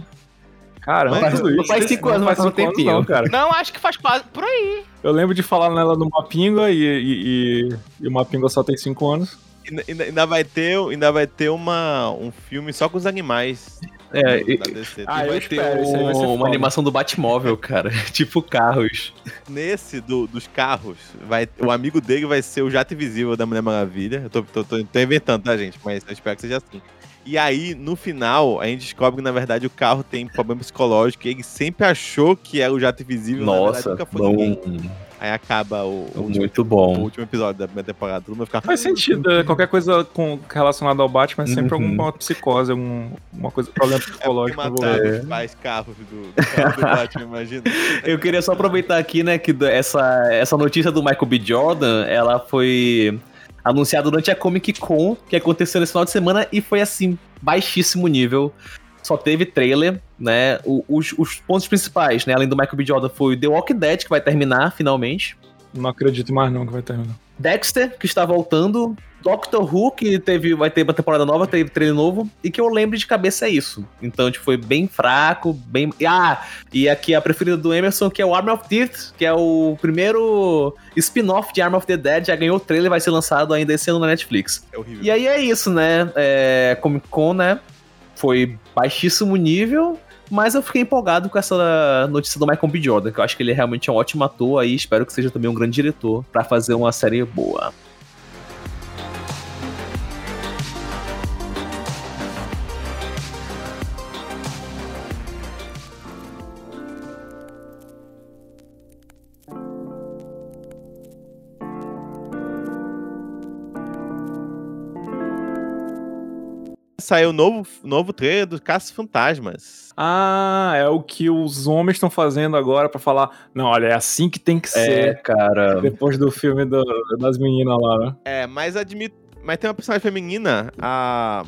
Caramba, não isso. faz cinco anos, mas faz um cinco anos tempinho. Não, cara. Não, acho que faz quase por aí. Eu lembro de falar nela no Mapinga e, e, e, e o Mapinga só tem 5 anos. Ainda, ainda- ainda vai ter, ainda vai ter uma, um filme só com os animais. É, e- da DC. Ah, E eu vai espero, ter aí vai ser um- uma animação do Batmóvel, cara. tipo carros. Nesse do- dos carros, vai, o amigo dele vai ser o jato invisível da Mulher Maravilha. Eu tô, tô- tô- tô inventando, tá, gente? Mas eu espero que seja assim. E aí, no final, a gente descobre que, na verdade, o carro tem problema psicológico. E ele sempre achou que era o jato invisível. na verdade, Nossa, nunca foi bom, ninguém. Aí acaba o, o último, muito o bom. último episódio da primeira temporada. Vai ficar Faz sentido, é, qualquer coisa com, relacionada ao Batman é sempre Uhum. alguma psicose, algum, uma coisa, problema É psicológico envolvido. os pais carros do, do, carro do Batman, imagina. Eu queria só aproveitar aqui, né, que essa, essa notícia do Michael B. Jordan, ela foi anunciada durante a Comic Con, que aconteceu nesse final de semana, e foi assim, baixíssimo nível. Só teve trailer, né? Os, os pontos principais, né? Além do Michael B. Jordan, foi o The Walking Dead, que vai terminar finalmente. Não acredito mais não que vai terminar. Dexter, que está voltando. Doctor Who, que teve, vai ter uma temporada nova, teve trailer novo. E que eu lembro de cabeça é isso. Então, tipo, foi bem fraco, bem. Ah, e aqui a preferida do Emerson, que é o Arm of Death, que é o primeiro spin-off de Arm of the Dead. Já ganhou o trailer, vai ser lançado ainda esse ano na Netflix. É horrível. E aí é isso, né? É, Comic Con, né? Foi baixíssimo nível. Mas eu fiquei empolgado com essa notícia do Michael B. Jordan, que eu acho que ele realmente é um ótimo ator aí. Espero que seja também um grande diretor pra fazer uma série boa. Saiu o novo, novo trailer do Caças Fantasmas. Ah, é o que os homens estão fazendo agora pra falar. Não, olha, é assim que tem que É, ser. cara. Depois do filme do- das meninas lá, né? É, mas admito. Mas tem uma personagem feminina, a.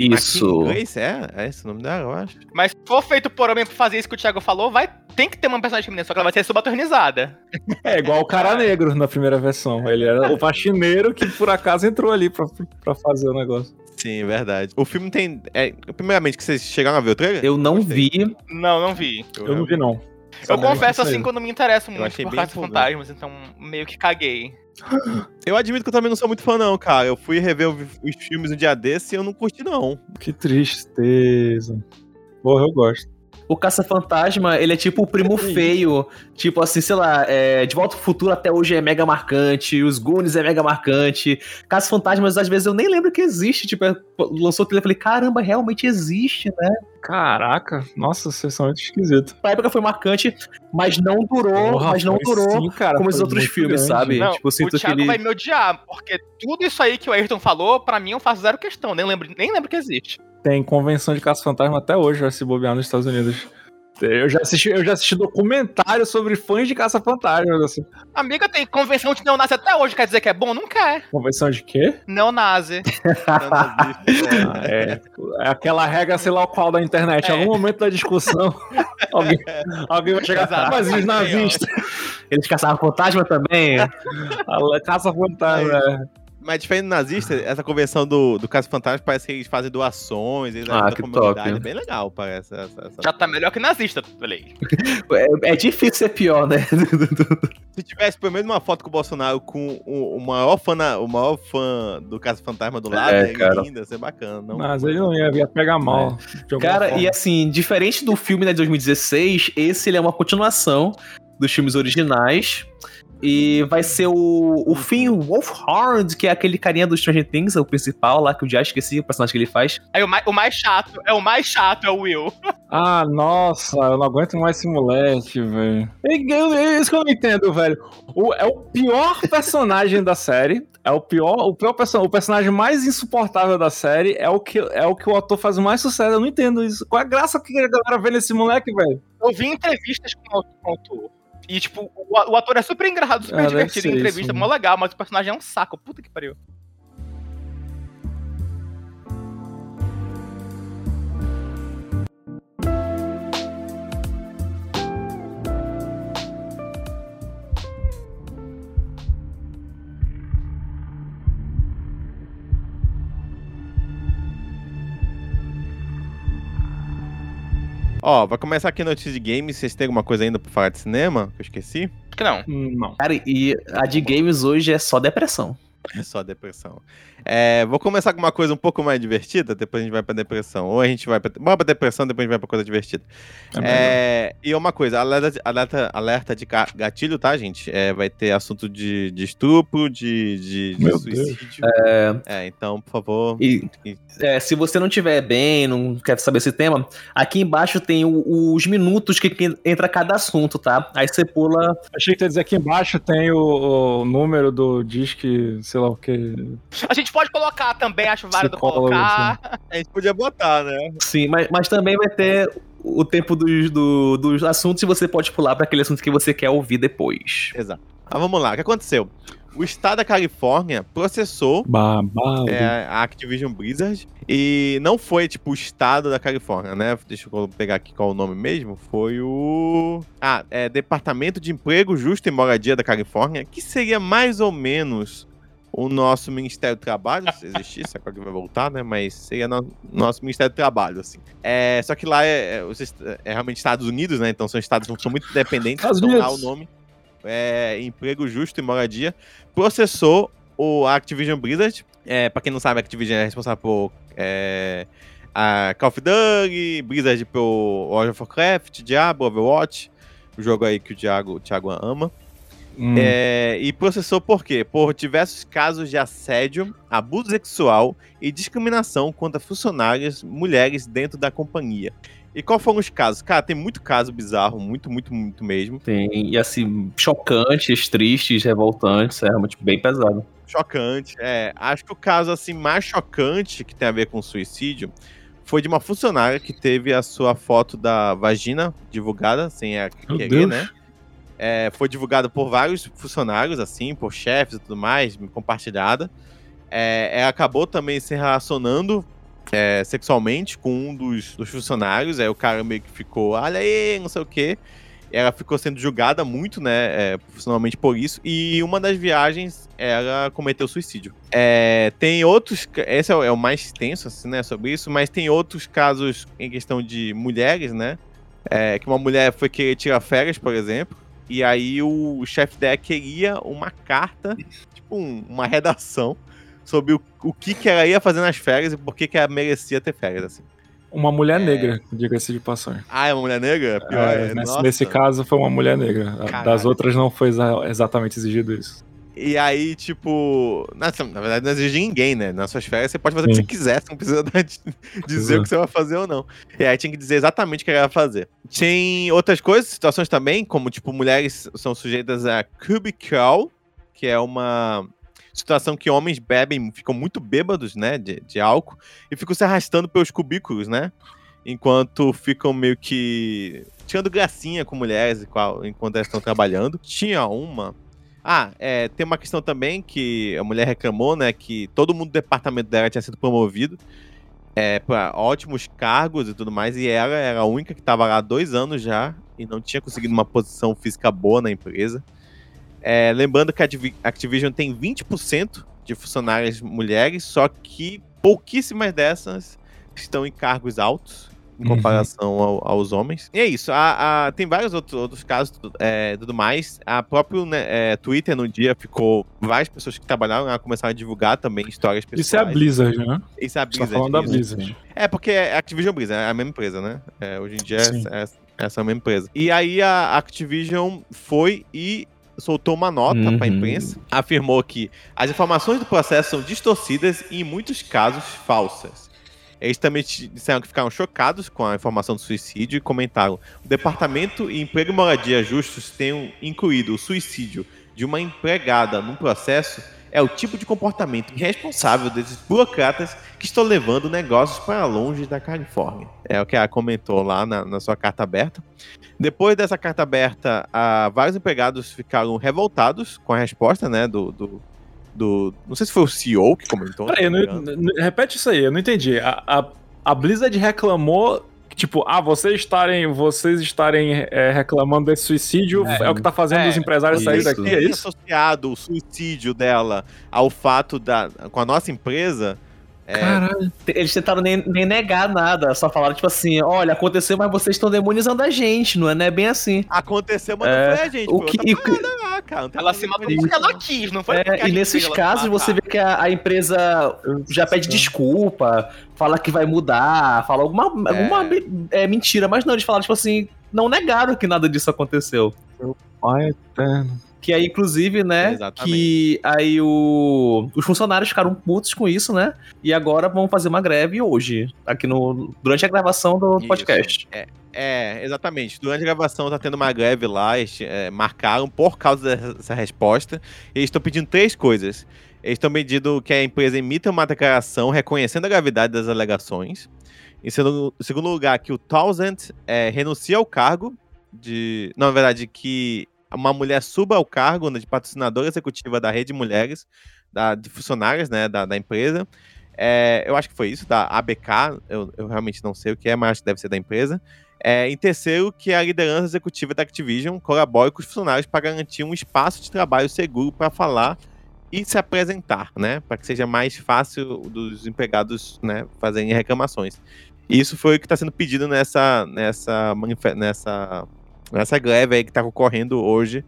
Isso. Grace, é? É esse o nome dela, eu acho. Mas se for feito por homem pra fazer isso que o Thiago falou, vai, tem que ter uma personagem feminina, só que ela vai ser subalternizada. É igual o cara negro na primeira versão. Ele era o faxineiro que por acaso entrou ali pra, pra fazer o negócio. Sim, verdade. O filme tem. É, primeiramente, que vocês chegaram a ver o trailer? Eu não Gostei. vi. Não, não vi. Eu não vi, não. Eu confesso assim eu não me interesso Eu muito achei por empolgante. Fantasmas, então meio que caguei. Eu admito que eu também não sou muito fã, não, cara. Eu fui rever os filmes um dia desse e eu não curti, não. Que tristeza. Porra, eu gosto. O Caça-Fantasma, ele é tipo o primo feio. Tipo assim, sei lá, é, De Volta ao Futuro até hoje é mega marcante. Os Goonies é mega marcante. Caça-Fantasmas, às vezes, eu nem lembro que existe. Tipo, lançou o trailer e falei, caramba, realmente existe, né? Caraca, nossa, vocês são muito esquisitos. Pra época foi marcante, mas não durou, Porra, mas não durou. sim, cara, como os outros filmes, grande. sabe? Não, tipo, o Thiago que ele... vai me odiar, porque tudo isso aí que o Ayrton falou, pra mim eu faço zero questão, nem lembro, nem lembro que existe. Tem convenção de caça-fantasma até hoje, vai se bobear nos Estados Unidos. Eu já assisti, eu já assisti documentário sobre fãs de caça-fantasmas, assim. Amiga, tem convenção de neonazi até hoje, quer dizer que é bom? Não quer. Convenção de quê? Neonazi. Ah, é. É aquela regra, sei lá o qual da internet. Em É. algum momento da discussão, alguém, alguém vai chegar. Exato. Mas os nazistas, Eles caçavam fantasma também. caça-fantasma. é. Mas diferente do nazista, essa convenção do, do Caso Fantasma parece que eles fazem doações, eles Ah, ajudam a que comunidade. top. É bem legal, parece. Essa, essa- Já tá melhor que nazista, aí. É, é difícil ser pior, né? Se tivesse pelo menos uma foto com o Bolsonaro com o, o maior fã, na- o maior fã do Caso Fantasma do lado, É, é, cara. lindo, ia ser bacana. Não? Mas ele não ia, ia pegar mal. alguma Cara, forma. e assim, diferente do filme né, de 2016, esse ele é uma continuação dos filmes originais. E vai ser o, o Finn Wolfhard, que é aquele carinha do Stranger Things, o principal lá, que eu já esqueci o personagem que ele faz. Aí o mais, o mais chato, é o mais chato, é o Will. Ah, nossa, eu não aguento mais esse moleque, velho. É é isso que eu não entendo, velho. O- é o pior personagem da série. É o pior, o pior perso- o personagem mais insuportável da série. É o, que, é o que o ator faz mais sucesso. Eu não entendo isso. Qual é a graça que a galera vê nesse moleque, velho? Eu vi entrevistas com o com o autor. E, tipo, o, o ator é super engraçado, super Ah, divertido em entrevista, mó legal, mas o personagem é um saco. Puta que pariu. Ó, vai começar aqui a notícia de games. Vocês têm alguma coisa ainda pra falar de cinema? Que eu esqueci? Acho que não. Hum, Não. Cara, e a de games hoje é só depressão. É só depressão. É, vou começar com uma coisa um pouco mais divertida, depois a gente vai pra depressão. Ou a gente vai pra, bora pra depressão, depois a gente vai pra coisa divertida. É. É, e uma coisa, alerta, alerta, alerta de ga- gatilho, tá, gente? É, vai ter assunto de, de estupro, de, de, de suicídio. É... então, por favor. E é, se você não tiver bem, não quer saber esse tema, aqui embaixo tem o- os minutos que, que entra cada assunto, tá? Aí você pula. Achei que ia dizer aqui embaixo tem o, o número do disque, sei lá o que. A gente pode colocar também, acho válido Psicólogo, colocar. A gente podia botar, né? Sim, mas, mas também vai ter o tempo dos, do- dos assuntos e você pode pular para aquele assunto que você quer ouvir depois. Exato. Mas vamos lá, o que aconteceu? O estado da Califórnia processou Babado. é, a Activision Blizzard e não foi, tipo, o estado da Califórnia, né? Deixa eu pegar aqui qual é o nome mesmo. Foi o... Ah, é Departamento de Emprego Justo e Moradia da Califórnia, que seria mais ou menos o nosso Ministério do Trabalho, se existisse, agora que vai voltar, né? Mas seria no, nosso Ministério do Trabalho, assim. É, só que lá é, é, é realmente Estados Unidos, né? Então são estados que são muito independentes, Estados então lá o nome é Emprego Justo e Moradia, processou o Activision Blizzard. É, pra quem não sabe, a Activision é responsável por é, a Call of Duty, Blizzard por World of Warcraft, Diablo, Overwatch, o jogo aí que o Thiago, o Thiago ama. Hum. É, e processou por quê? Por diversos casos de assédio, abuso sexual e discriminação contra funcionárias mulheres dentro da companhia. E qual foram os casos? Cara, tem muito caso bizarro, muito, muito, muito mesmo. Tem, e assim, chocantes, tristes, revoltantes, é realmente bem pesado. Chocante. É, acho que o caso assim mais chocante que tem a ver com suicídio foi de uma funcionária que teve a sua foto da vagina divulgada sem a Deus. né? É, foi divulgada por vários funcionários, assim, por chefes e tudo mais, compartilhada. É, ela acabou também se relacionando é, sexualmente com um dos, dos funcionários. Aí o cara meio que ficou, olha aí, não sei o quê. Ela ficou sendo julgada muito, né, é, profissionalmente por isso. E uma das viagens, ela cometeu suicídio. É, tem outros, esse é o, é o mais tenso, assim, né, sobre isso, mas tem outros casos em questão de mulheres, né, é, que uma mulher foi querer tirar férias, por exemplo, e aí o chefe dela queria uma carta, tipo um- uma redação, sobre o, o que, que ela ia fazer nas férias e por que, que ela merecia ter férias, assim. Uma mulher É. negra, diga-se de passagem. Ah, é uma mulher negra? Pior, É, é, nesse, nesse caso foi uma mulher negra. Caralho. Das outras não foi exa- exatamente exigido isso. E aí, tipo. Nossa, na verdade, não exige ninguém, né? Nas suas férias você pode fazer o que Sim. você quiser, você não precisa dar- dizer Exato. o que você vai fazer ou não. E aí tinha que dizer exatamente o que ela ia fazer. Tem outras coisas, situações também, como, tipo, mulheres são sujeitas a cubicle, que é uma situação que homens bebem, ficam muito bêbados, né? De, de álcool, e ficam se arrastando pelos cubículos, né? Enquanto ficam meio que tirando gracinha com mulheres enquanto elas estão trabalhando. Tinha uma ah, é, tem uma questão também que a mulher reclamou, né? Que todo mundo do departamento dela tinha sido promovido é, para ótimos cargos e tudo mais, e ela era a única que estava lá dois anos já e não tinha conseguido uma posição física boa na empresa. É, lembrando que a Activi- Activision tem 20% de funcionárias mulheres, só que pouquíssimas dessas estão em cargos altos em Uhum. comparação ao- aos homens. E é isso. A, a- tem vários outros, outros casos é, tudo mais. A próprio né, é, Twitter no dia ficou. Várias pessoas que trabalharam lá começaram a divulgar também histórias pessoais. Isso é a Blizzard, né? Isso é a Você tá Blizzard. falando da. Blizzard. É, porque é Activision Blizzard, é a mesma empresa, né? É, hoje em dia é, essa mesma empresa. E aí a Activision foi e soltou uma nota Uhum. pra imprensa, afirmou que as informações do processo são distorcidas e, em muitos casos, falsas. Eles também te- disseram que ficaram chocados com a informação do suicídio e comentaram: o Departamento e Emprego e Moradia Justos tenham incluído o suicídio de uma empregada no processo é o tipo de comportamento irresponsável desses burocratas que estão levando negócios para longe da Califórnia. É o que ela comentou lá na, na sua carta aberta. Depois dessa carta aberta, ah, vários empregados ficaram revoltados com a resposta, né, do, do, do- Não sei se foi o CEO que comentou. Peraí, não não- repete isso aí, eu não entendi. A, a, a Blizzard reclamou que, tipo, ah, vocês estarem, vocês estarem é, reclamando desse suicídio é, o que tá fazendo É, os empresários isso. saírem daqui, é isso? associado o suicídio dela ao fato da. com a nossa empresa. É, Caralho. Eles tentaram nem, nem negar nada, só falaram, tipo assim, olha, aconteceu, mas vocês estão demonizando a gente, não é, não é bem assim. aconteceu, mas É, não foi a gente. o foi que- outra e lá, cara. Não tem Ela se matou porque isso. ela quis, não foi porque É, a e gente nesses casos você vê que a, a empresa já pede desculpa, fala que vai mudar, fala alguma, alguma é, mentira, mas não, eles falaram, tipo assim, não negaram que nada disso aconteceu. Pai eterno. Que aí, inclusive, né, Exatamente. que aí o, os funcionários ficaram putos com isso, né, e agora vão fazer uma greve hoje, aqui no, durante a gravação do Isso. podcast. É, exatamente. Durante a gravação tá tendo uma greve lá, eles é, marcaram por causa dessa resposta. E eles estão pedindo três coisas. Eles estão pedindo que a empresa emita uma declaração reconhecendo a gravidade das alegações. Em segundo, em segundo lugar, que o Townsend é, renuncie ao cargo de. Não, na verdade, que uma mulher suba ao cargo de patrocinadora executiva da Rede Mulheres, da, de funcionárias né, da, da empresa. É, eu acho que foi isso, da ABK, eu, eu realmente não sei o que é, mas acho que deve ser da empresa. É, em terceiro, que a liderança executiva da Activision colabore com os funcionários para garantir um espaço de trabalho seguro para falar e se apresentar, né? Para que seja mais fácil dos empregados né, fazerem reclamações. E isso foi o que está sendo pedido nessa, nessa, nessa, nessa greve aí que está ocorrendo hoje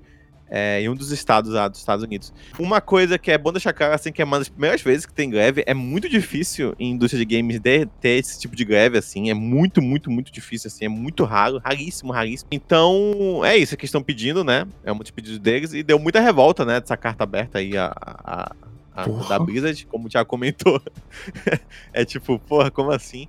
é, em um dos estados lá dos Estados Unidos. Uma coisa que é bom deixar claro, assim, que é uma das primeiras vezes que tem greve, é muito difícil em indústria de games de ter esse tipo de greve, assim, é muito, muito, muito difícil, assim, é muito raro, raríssimo, raríssimo. Então, é isso que estão pedindo, né, é um dos pedidos deles, e deu muita revolta, né, dessa carta aberta aí, a, a, a- da Blizzard, como o Thiago comentou. é tipo, porra, como assim?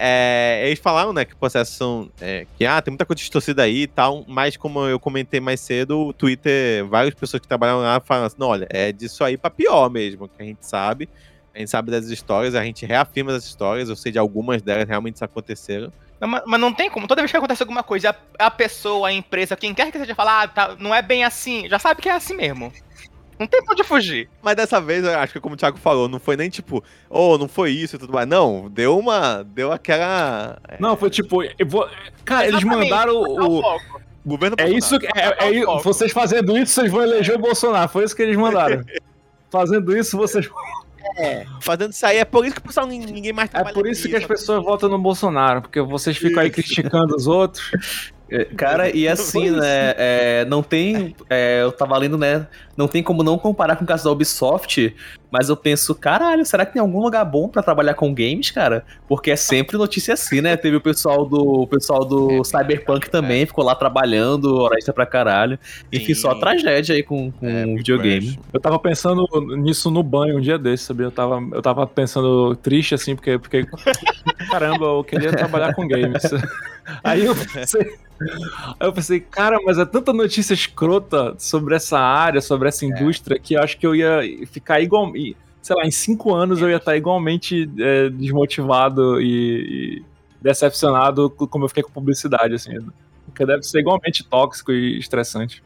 É, eles falaram, né, que o processo são. é, que ah, tem muita coisa distorcida aí e tal, mas como eu comentei mais cedo, o Twitter, várias pessoas que trabalham lá falam assim: não, olha, é disso aí pra pior mesmo, que a gente sabe. A gente sabe das histórias, a gente reafirma as histórias, eu sei de algumas delas realmente aconteceram. Não, mas, mas não tem como. Toda vez que acontece alguma coisa, a, a pessoa, a empresa, quem quer que seja falar, ah, tá, não é bem assim, já sabe que é assim mesmo. Não tem pra onde fugir. Mas dessa vez, eu acho que como o Thiago falou, não foi nem tipo, oh, não foi isso e tudo mais. Não, deu uma. Deu aquela. é, Não, foi tipo. eu vou- Cara, eles Exatamente, mandaram Tá o o. governo É isso que. É, é, Foco. vocês fazendo isso, vocês vão eleger o Bolsonaro. Foi isso que eles mandaram. Fazendo isso, vocês. Fazendo isso aí, é por isso que o pessoal nin- ninguém mais É trabalha por isso que as sabe? pessoas votam no Bolsonaro, porque vocês ficam aí Isso. criticando os outros. É, Cara, e assim, né, é, não tem, é, eu tava lendo, né, não tem como não comparar com o caso da Ubisoft, mas eu penso, caralho, será que tem algum lugar bom pra trabalhar com games, cara? Porque é sempre notícia assim, né, teve o pessoal do, o pessoal do É, Cyberpunk também, ficou lá trabalhando, hora extra pra caralho, enfim, Sim. só tragédia aí com, com É, Big videogame. Eu tava pensando nisso no banho um dia desse, sabia? Eu tava, eu tava pensando triste, assim, porque, porque. Caramba, eu queria trabalhar com games. Aí eu pensei. Aí eu pensei, cara, mas é tanta notícia escrota sobre essa área, sobre essa indústria, que eu acho que eu ia ficar igual. Sei lá, em cinco anos eu ia estar igualmente é, desmotivado e, e decepcionado co- como eu fiquei com publicidade, assim. Porque deve ser igualmente tóxico e estressante.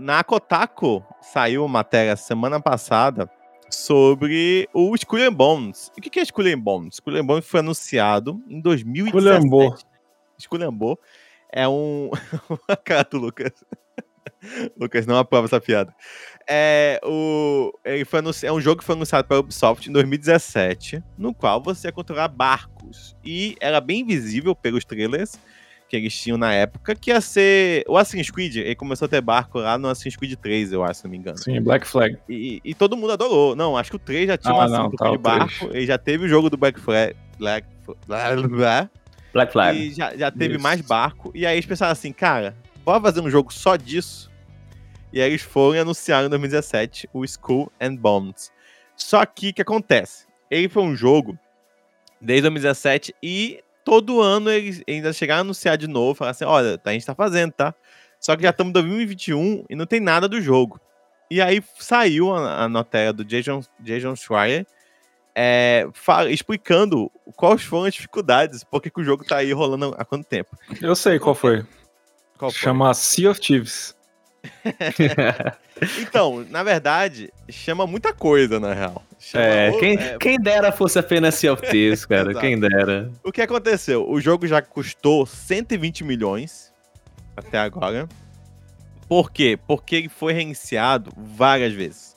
Na Kotaku saiu uma matéria semana passada sobre o Skull and Bones. O que é Skull and Bones? Skull and Bones foi anunciado em 2017. Esculhambou. Esculhambou. É um... cara do Lucas. Lucas não aprova essa piada. É, o, ele foi anunci- é um jogo que foi anunciado pela Ubisoft em 2017, no qual você ia controlar barcos. E era bem visível pelos trailers que eles tinham na época, que ia ser. O Assassin's Creed, ele começou a ter barco lá no Assassin's Creed 3, eu acho, se não me engano. Sim, Black Flag. E, e todo mundo adorou. Não, acho que o 3 já tinha Ah, uma não, cinco tá, de o 3. barco. Ele já teve o jogo do Black Flag. Black, Black, Black, Black Flag. e já, já teve Isso. mais barco. E aí eles pensaram assim, cara, bora fazer um jogo só disso. E aí eles foram e anunciaram em 2017 o Skull and Bones. Só que o que acontece? Ele foi um jogo desde 2017 e todo ano eles ainda chegaram a anunciar de novo, falaram assim, olha, a gente tá fazendo, tá? Só que já estamos em 2021 e não tem nada do jogo. E aí saiu a, a notéria do Jason, Jason Schreier é, explicando quais foram as dificuldades, porque que o jogo tá aí rolando há quanto tempo. Eu sei qual foi. Qual foi? Chama Sea of Thieves. Então, na verdade, chama muita coisa, na real. Chama É, quem, é, quem dera fosse apenas Sea of Thieves, cara. Quem dera. O que aconteceu? O jogo já custou 120 milhões até agora. Por quê? Porque ele foi reiniciado várias vezes.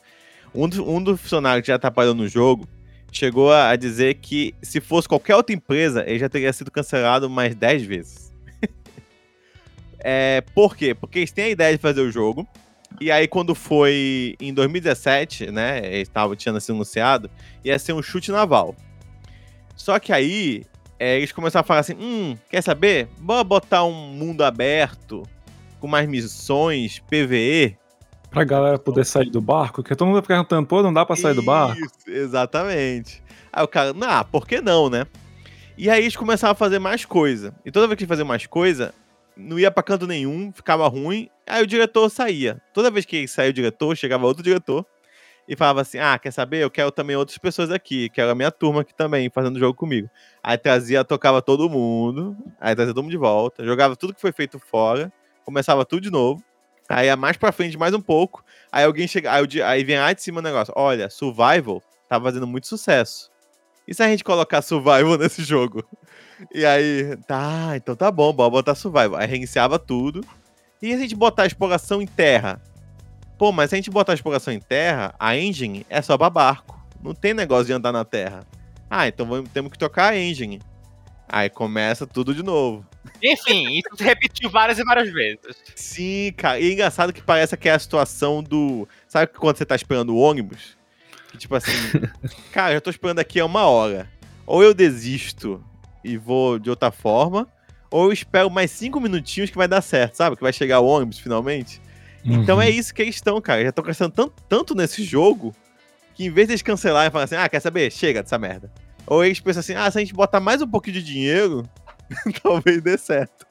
Um, do- um dos funcionários que já trabalhou no jogo chegou a a dizer que se fosse qualquer outra empresa, ele já teria sido cancelado mais 10 vezes. É, por quê? Porque eles têm a ideia de fazer o jogo. E aí, quando foi em 2017, né? Eles estavam tinha sido anunciado, ia ser um chute naval. Só que aí, é, eles começaram a falar assim: hum, quer saber? Bora botar um mundo aberto, com mais missões, PVE. Pra galera poder sair do barco, porque todo mundo tá perguntando, pô, não dá pra sair do barco? Isso, exatamente. Aí o cara, ah, por que não, né? E aí eles começaram a fazer mais coisa. E toda vez que eles faziam mais coisa, não ia pra canto nenhum, ficava ruim. Aí o diretor saía. Toda vez que saía o diretor, chegava outro diretor e falava assim: Ah, quer saber? Eu quero também outras pessoas aqui. Quero a minha turma aqui também, fazendo jogo comigo. Aí trazia, tocava todo mundo. Aí trazia todo mundo de volta. Jogava tudo que foi feito fora. Começava tudo de novo. Aí ia mais pra frente, mais um pouco. Aí alguém chega. Aí, di- aí vem lá de cima o negócio. Olha, Survival tá fazendo muito sucesso. E se a gente colocar Survival nesse jogo? E aí, tá, então tá bom, bora botar Survival. Aí reiniciava tudo. E se a gente botar exploração em terra? Pô, mas se a gente botar exploração em terra, a engine é só pra barco. Não tem negócio de andar na terra. Ah, então vamos, temos que trocar a engine. Aí começa tudo de novo. Enfim, isso se repetiu várias e várias vezes. Sim, cara. E é engraçado que parece que é a situação do. Sabe quando você tá esperando o ônibus? Que tipo assim, cara, eu tô esperando aqui há uma hora. Ou eu desisto e vou de outra forma, ou eu espero mais cinco minutinhos que vai dar certo, sabe? Que vai chegar o ônibus finalmente. Então Uhum. é isso que eles estão, cara. Já estão crescendo tanto, tanto nesse jogo que em vez de eles cancelarem e falar assim, ah, quer saber? Chega dessa merda. Ou eles pensam assim, ah, se a gente botar mais um pouquinho de dinheiro, talvez dê certo.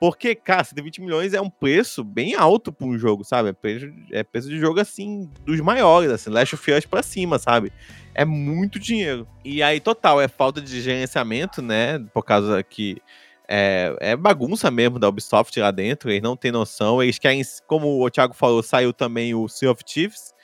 Porque, cara, 120 milhões é um preço bem alto pra um jogo, sabe? É preço, é preço de jogo, assim, dos maiores, assim, Last of Us pra cima, sabe? É muito dinheiro. E aí, total, é falta de gerenciamento, né? Por causa que é, é bagunça mesmo da Ubisoft lá dentro, eles não têm noção. Eles querem, como o Thiago falou, saiu também o Sea of Thieves.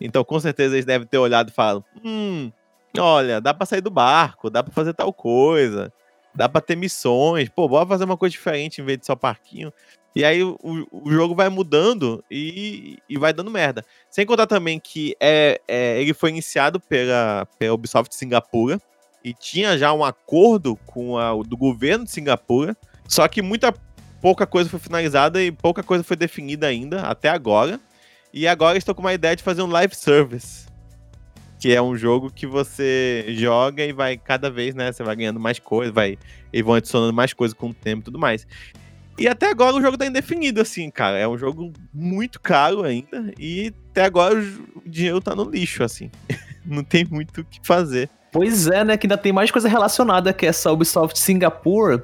Então, com certeza, eles devem ter olhado e falado: hum, olha, dá pra sair do barco, dá pra fazer tal coisa, dá pra ter missões, pô, bora fazer uma coisa diferente em vez de só parquinho. E aí o, o jogo vai mudando e, e vai dando merda. Sem contar também que é, é, ele foi iniciado pela, pela Ubisoft Singapura e tinha já um acordo com a, do governo de Singapura, só que muita pouca coisa foi finalizada e pouca coisa foi definida ainda, até agora. E agora estou com uma ideia de fazer um live service. Que é um jogo que você joga e vai cada vez, né? Você vai ganhando mais coisa, vai. E vão adicionando mais coisa com o tempo e tudo mais. E até agora o jogo tá indefinido, assim, cara. É um jogo muito caro ainda. E até agora o dinheiro tá no lixo, assim. Não tem muito o que fazer. Pois é, né? Que ainda tem mais coisa relacionada que essa Ubisoft Singapore.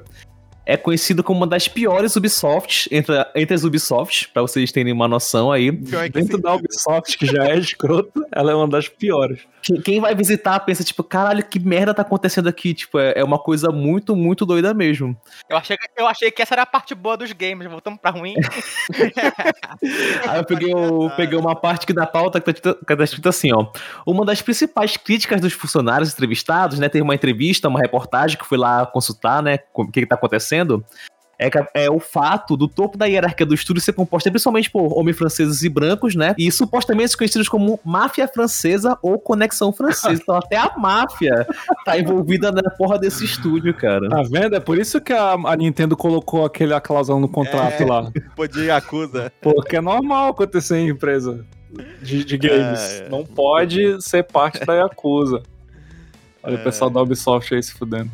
É conhecido como uma das piores Ubisofts, entre, entre as Ubisofts, pra vocês terem uma noção aí. É Dentro da Ubisoft, que já é escroto, ela é uma das piores. Quem, quem vai visitar pensa, tipo, caralho, que merda tá acontecendo aqui? Tipo, é, é uma coisa muito, muito doida mesmo. Eu achei, que- eu achei que essa era a parte boa dos games, voltamos pra ruim. Aí eu peguei, o- peguei uma parte aqui da pauta que tá, escrito- que tá escrito assim, ó. Uma das principais críticas dos funcionários entrevistados, né? Teve uma entrevista, uma reportagem que eu fui lá consultar, né? O que, que tá acontecendo. É, que- é o fato do topo da hierarquia do estúdio ser composta principalmente por homens franceses e brancos, né? E supostamente conhecidos como máfia francesa ou conexão francesa. Então até a máfia tá envolvida na porra desse estúdio, cara. Tá vendo? É por isso que a, a Nintendo colocou aquele a cláusula no contrato É. lá. Pô, de Yakuza. Porque é normal acontecer em empresa de, de games. É, é. Não pode ser parte da Yakuza. Olha É. o pessoal da Ubisoft aí se fudendo.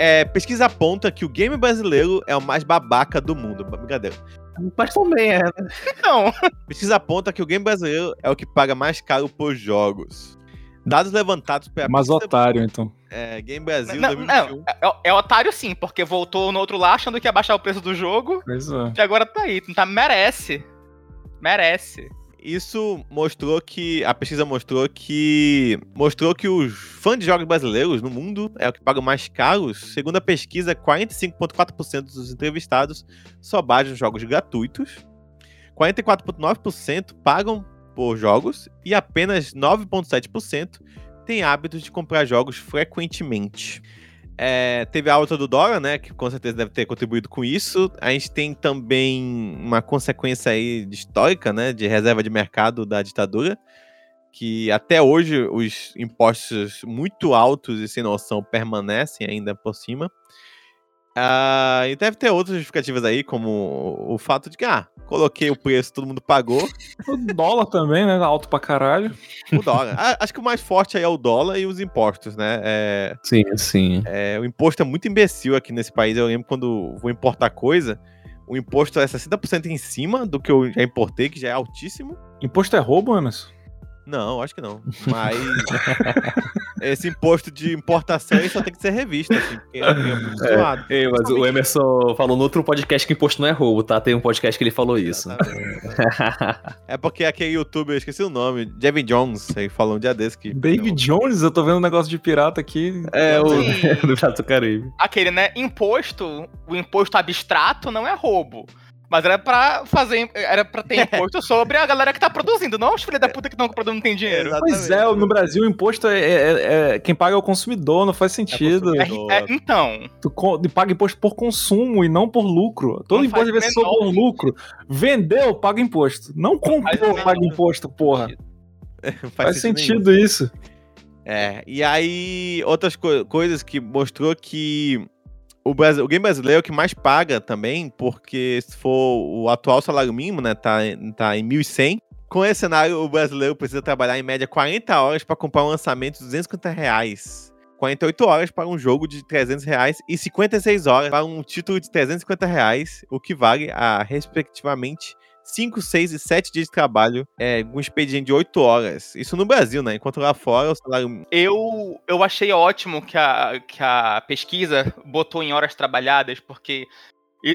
É, pesquisa aponta que o game brasileiro é o mais babaca do mundo. Brincadeira. Mas também é. Não. Pesquisa aponta que o game brasileiro é o que paga mais caro por jogos. Dados levantados pela Mas pesquisa- otário, então. é, Game Brasil Não, 2021. não, é, é otário sim, porque voltou no outro lá achando que ia baixar o preço do jogo, Pois é. e agora tá aí. Tá, merece. Merece. Isso mostrou que. A pesquisa mostrou que. Mostrou que os fãs de jogos brasileiros no mundo é o que pagam mais caros. Segundo a pesquisa, 45,4% dos entrevistados só baixam jogos gratuitos. 44,9% pagam por jogos. E apenas 9,7% têm hábitos de comprar jogos frequentemente. É, teve a alta do dólar, né? Que com certeza deve ter contribuído com isso. A gente tem também uma consequência aí histórica, né? De reserva de mercado da ditadura. Que até hoje os impostos muito altos e sem noção permanecem ainda por cima. Ah, e deve ter outras justificativas aí, como o fato de que, ah, coloquei o preço, todo mundo pagou. O dólar também, né? Alto pra caralho. O dólar. Ah, Acho que o mais forte aí é o dólar e os impostos, né? É, Sim, sim. É, o imposto é muito imbecil aqui nesse país. Eu lembro quando vou importar coisa, o imposto é 60% em cima do que eu já importei, que já é altíssimo. Imposto é roubo, Anderson? Não, acho que não. Mas esse imposto de importação só tem que ser revisto, assim, porque é muito zoado. Ei, mas o Emerson falou no outro podcast que imposto não é roubo, tá? Tem um podcast que ele falou isso. É porque aquele youtuber, eu esqueci o nome, Jevin Jones, ele falou um dia desse que. Baby Jones, eu tô vendo um negócio de pirata aqui. É, o do Pirata do Caribe. Aquele, né? Imposto, o imposto abstrato não é roubo. Mas era pra fazer. Era pra ter imposto sobre a galera que tá produzindo, não os filhos da puta que estão produzindo não tem dinheiro. Pois é, no Brasil o imposto é, é- é- Quem paga é o consumidor, não faz sentido. É, é, então, Tu paga imposto por consumo e não por lucro. Todo Não imposto faz deve ser por lucro. Vendeu, paga imposto. Não comprou, menor paga imposto, porra. Não Faz, nenhum. sentido isso. É, e aí, outras co- coisas que mostrou que o, Brasil, o game brasileiro é o que mais paga também, porque se for o atual salário mínimo, né, tá, tá em 1.100. Com esse cenário, o brasileiro precisa trabalhar em média 40 horas para comprar um lançamento de 250 reais. 48 horas para um jogo de 300 reais e 56 horas para um título de 350 reais, o que vale a, respectivamente, 5, 6 e 7 dias de trabalho, é, um expediente de 8 horas. Isso no Brasil, né? Enquanto lá fora o salário eu, eu achei ótimo que a, que a pesquisa botou em horas trabalhadas, porque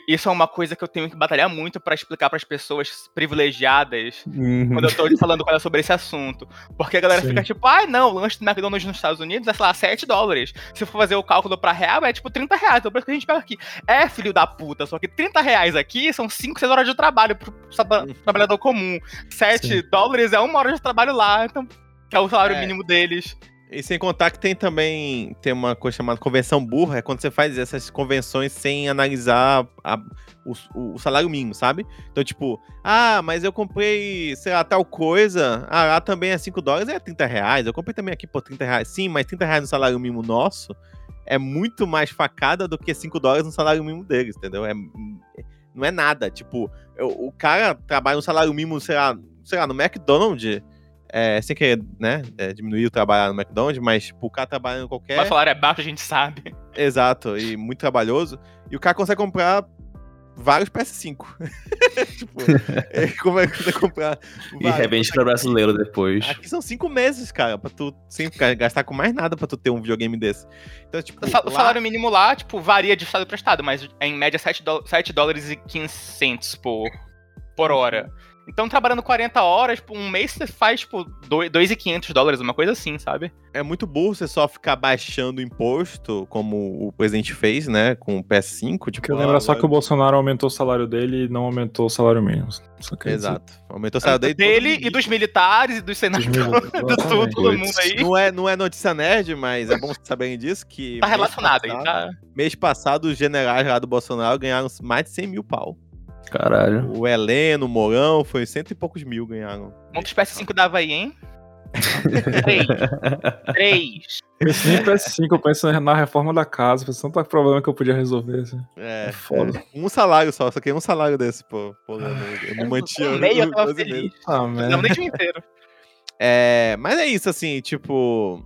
isso é uma coisa que eu tenho que batalhar muito pra explicar pras pessoas privilegiadas quando eu tô falando com ela sobre esse assunto. Porque a galera Sim. fica tipo, ai não, o lanche do McDonald's nos Estados Unidos é, sei lá, 7 dólares. Se for fazer o cálculo pra real, é tipo 30 reais. Então por isso que a gente pega aqui. É, filho da puta, só que 30 reais aqui são 5, 6 horas de trabalho pro traba- trabalhador comum. 7 Sim. dólares é uma hora de trabalho lá, então. Que é o salário É. mínimo deles. E sem contar que tem também tem uma coisa chamada convenção burra, é quando você faz essas convenções sem analisar a- o, o salário mínimo, sabe? Então, tipo, ah, mas eu comprei, sei lá, tal coisa, ah, lá também é 5 dólares, é 30 reais, eu comprei também aqui por 30 reais. Sim, mas 30 reais no salário mínimo nosso é muito mais facada do que 5 dólares no salário mínimo deles, entendeu? É, não é nada, tipo, eu- o cara trabalha no salário mínimo, sei lá, sei lá, no McDonald's, é, sem querer, né, é, diminuir o trabalhar no McDonald's, mas tipo, o cara trabalhando em qualquer. Mas o salário é baixo, a gente sabe. Exato, e muito trabalhoso. E o cara consegue comprar vários PS5. tipo, é, como é que você comprar E revende pra brasileiro depois. Aqui são cinco meses, cara, pra tu sem ga- gastar com mais nada pra tu ter um videogame desse. Então, tipo, O lá- salário mínimo lá, tipo, varia de estado para estado, mas é em média 7, dó- 7 dólares e 15 centos por, por hora. Então, trabalhando 40 horas, por um mês você faz, tipo, 2,500 dólares, uma coisa assim, sabe? é muito burro você só ficar baixando o imposto, como o presidente fez, né, com o PS5. Tipo, Porque lembra ah, só que o Bolsonaro aumentou o salário dele e não aumentou o salário mínimo. Só quer dizer. Exato. Aumentou o salário dele. Dele todo e dos militares e dos senadores, de tudo, todo mundo aí. Não é, não é notícia nerd, mas é bom vocês saberem disso, que... Tá mês relacionado aí, passado- tá? Mês passado, os generais lá do Bolsonaro ganharam mais de 100 mil pau. Caralho. O Heleno, o Mourão, foi cento e poucos mil ganharam. Quantos PS5 dava aí, hein? Três. Três. Esse nem PS5, eu penso na reforma da casa, foi tanto problema que eu podia resolver. Assim. É, É foda. um salário só, só queria um salário desse, pô. pô eu, não- eu não mantinha. Um meio eu tava 12 meses. feliz. Ah, Não, nem o dia inteiro. É, mas é isso, assim, tipo.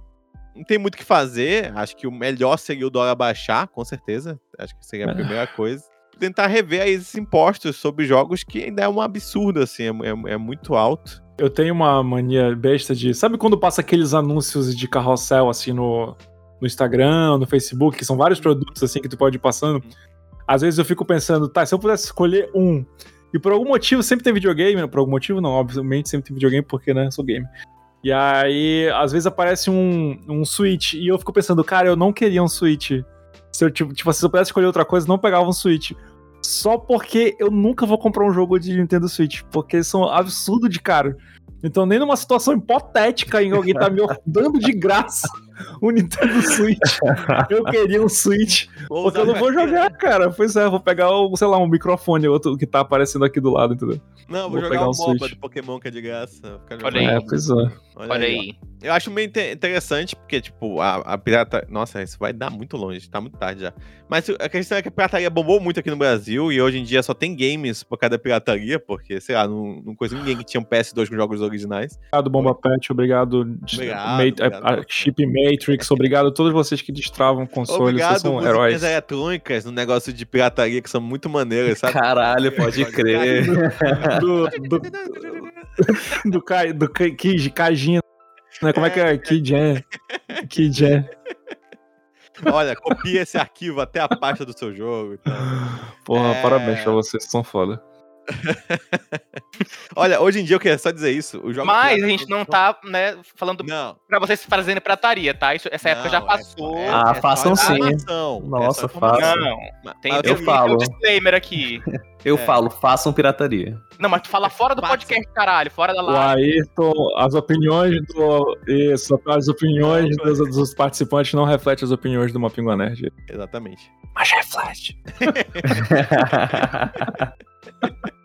Não tem muito o que fazer. Acho que o melhor seria o dólar baixar, com certeza. Acho que seria a É. primeira coisa. Tentar rever aí esses impostos sobre jogos que ainda é um absurdo, assim, é, é- é muito alto. Eu tenho uma mania besta de. Sabe quando passa aqueles anúncios de carrossel assim no, no Instagram, no Facebook, que são vários produtos assim que tu pode ir passando? Às vezes eu fico pensando, tá, se eu pudesse escolher um, e por algum motivo sempre tem videogame, né? por algum motivo não, obviamente sempre tem videogame porque, né, eu sou gamer. E aí, às vezes aparece um, um Switch, e eu fico pensando, cara, eu não queria um Switch. Se eu, tipo, tipo, se eu pudesse escolher outra coisa, não pegava um Switch. Só porque eu nunca vou comprar um jogo de Nintendo Switch, porque são absurdo de caro. Então, nem numa situação hipotética em que alguém tá me dando de graça o Nintendo Switch, eu queria um Switch. Porque eu não vou jogar, cara. Pois é, eu vou pegar, o, sei lá, um microfone, outro que tá aparecendo aqui do lado, entendeu? Não, vou, Vou jogar pegar o um MOBA Switch. do Pokémon que é de graça. Olha aí. É, pois é. Olha aí. Eu acho meio inte- interessante, porque, tipo, a, a pirata. Nossa, isso vai dar muito longe, tá muito tarde já. Mas a questão é que a pirataria bombou muito aqui no Brasil e hoje em dia só tem games por causa da pirataria, porque, sei lá, não, não conheço ninguém que tinha um PS2 com jogos originais. Obrigado, Bomba Pet, obrigado, Obrigado, Ma- obrigado, Chip Matrix, obrigado a todos vocês que destravam consoles, vocês Obrigado, são músicas heróis. eletrônicas no negócio de pirataria que são muito maneiras, sabe? Caralho, pode crer. Do, do, do, Kai- do Kai- Kid, Kajin, né? Como é que é? Kidjan. Kidjan. Olha, copia esse arquivo até a pasta do seu jogo. e tal. Porra, É. parabéns pra vocês, vocês são foda. Olha, hoje em dia eu queria só dizer isso. Os jogos Mas a gente não tá, né, falando Não. pra vocês fazerem pirataria, tá? Isso, essa época já não, é passou. só- é- Ah, é façam sim. é Nossa, façam. Não, tem, eu um- falo. um disclaimer aqui. Eu É. falo, façam pirataria. Não, mas tu fala fora do Façam. podcast, caralho, fora da O live. Ayrton, as opiniões do. Isso, as opiniões dos, dos participantes não refletem as opiniões do Mapingua Nerd. Exatamente. Mas reflete.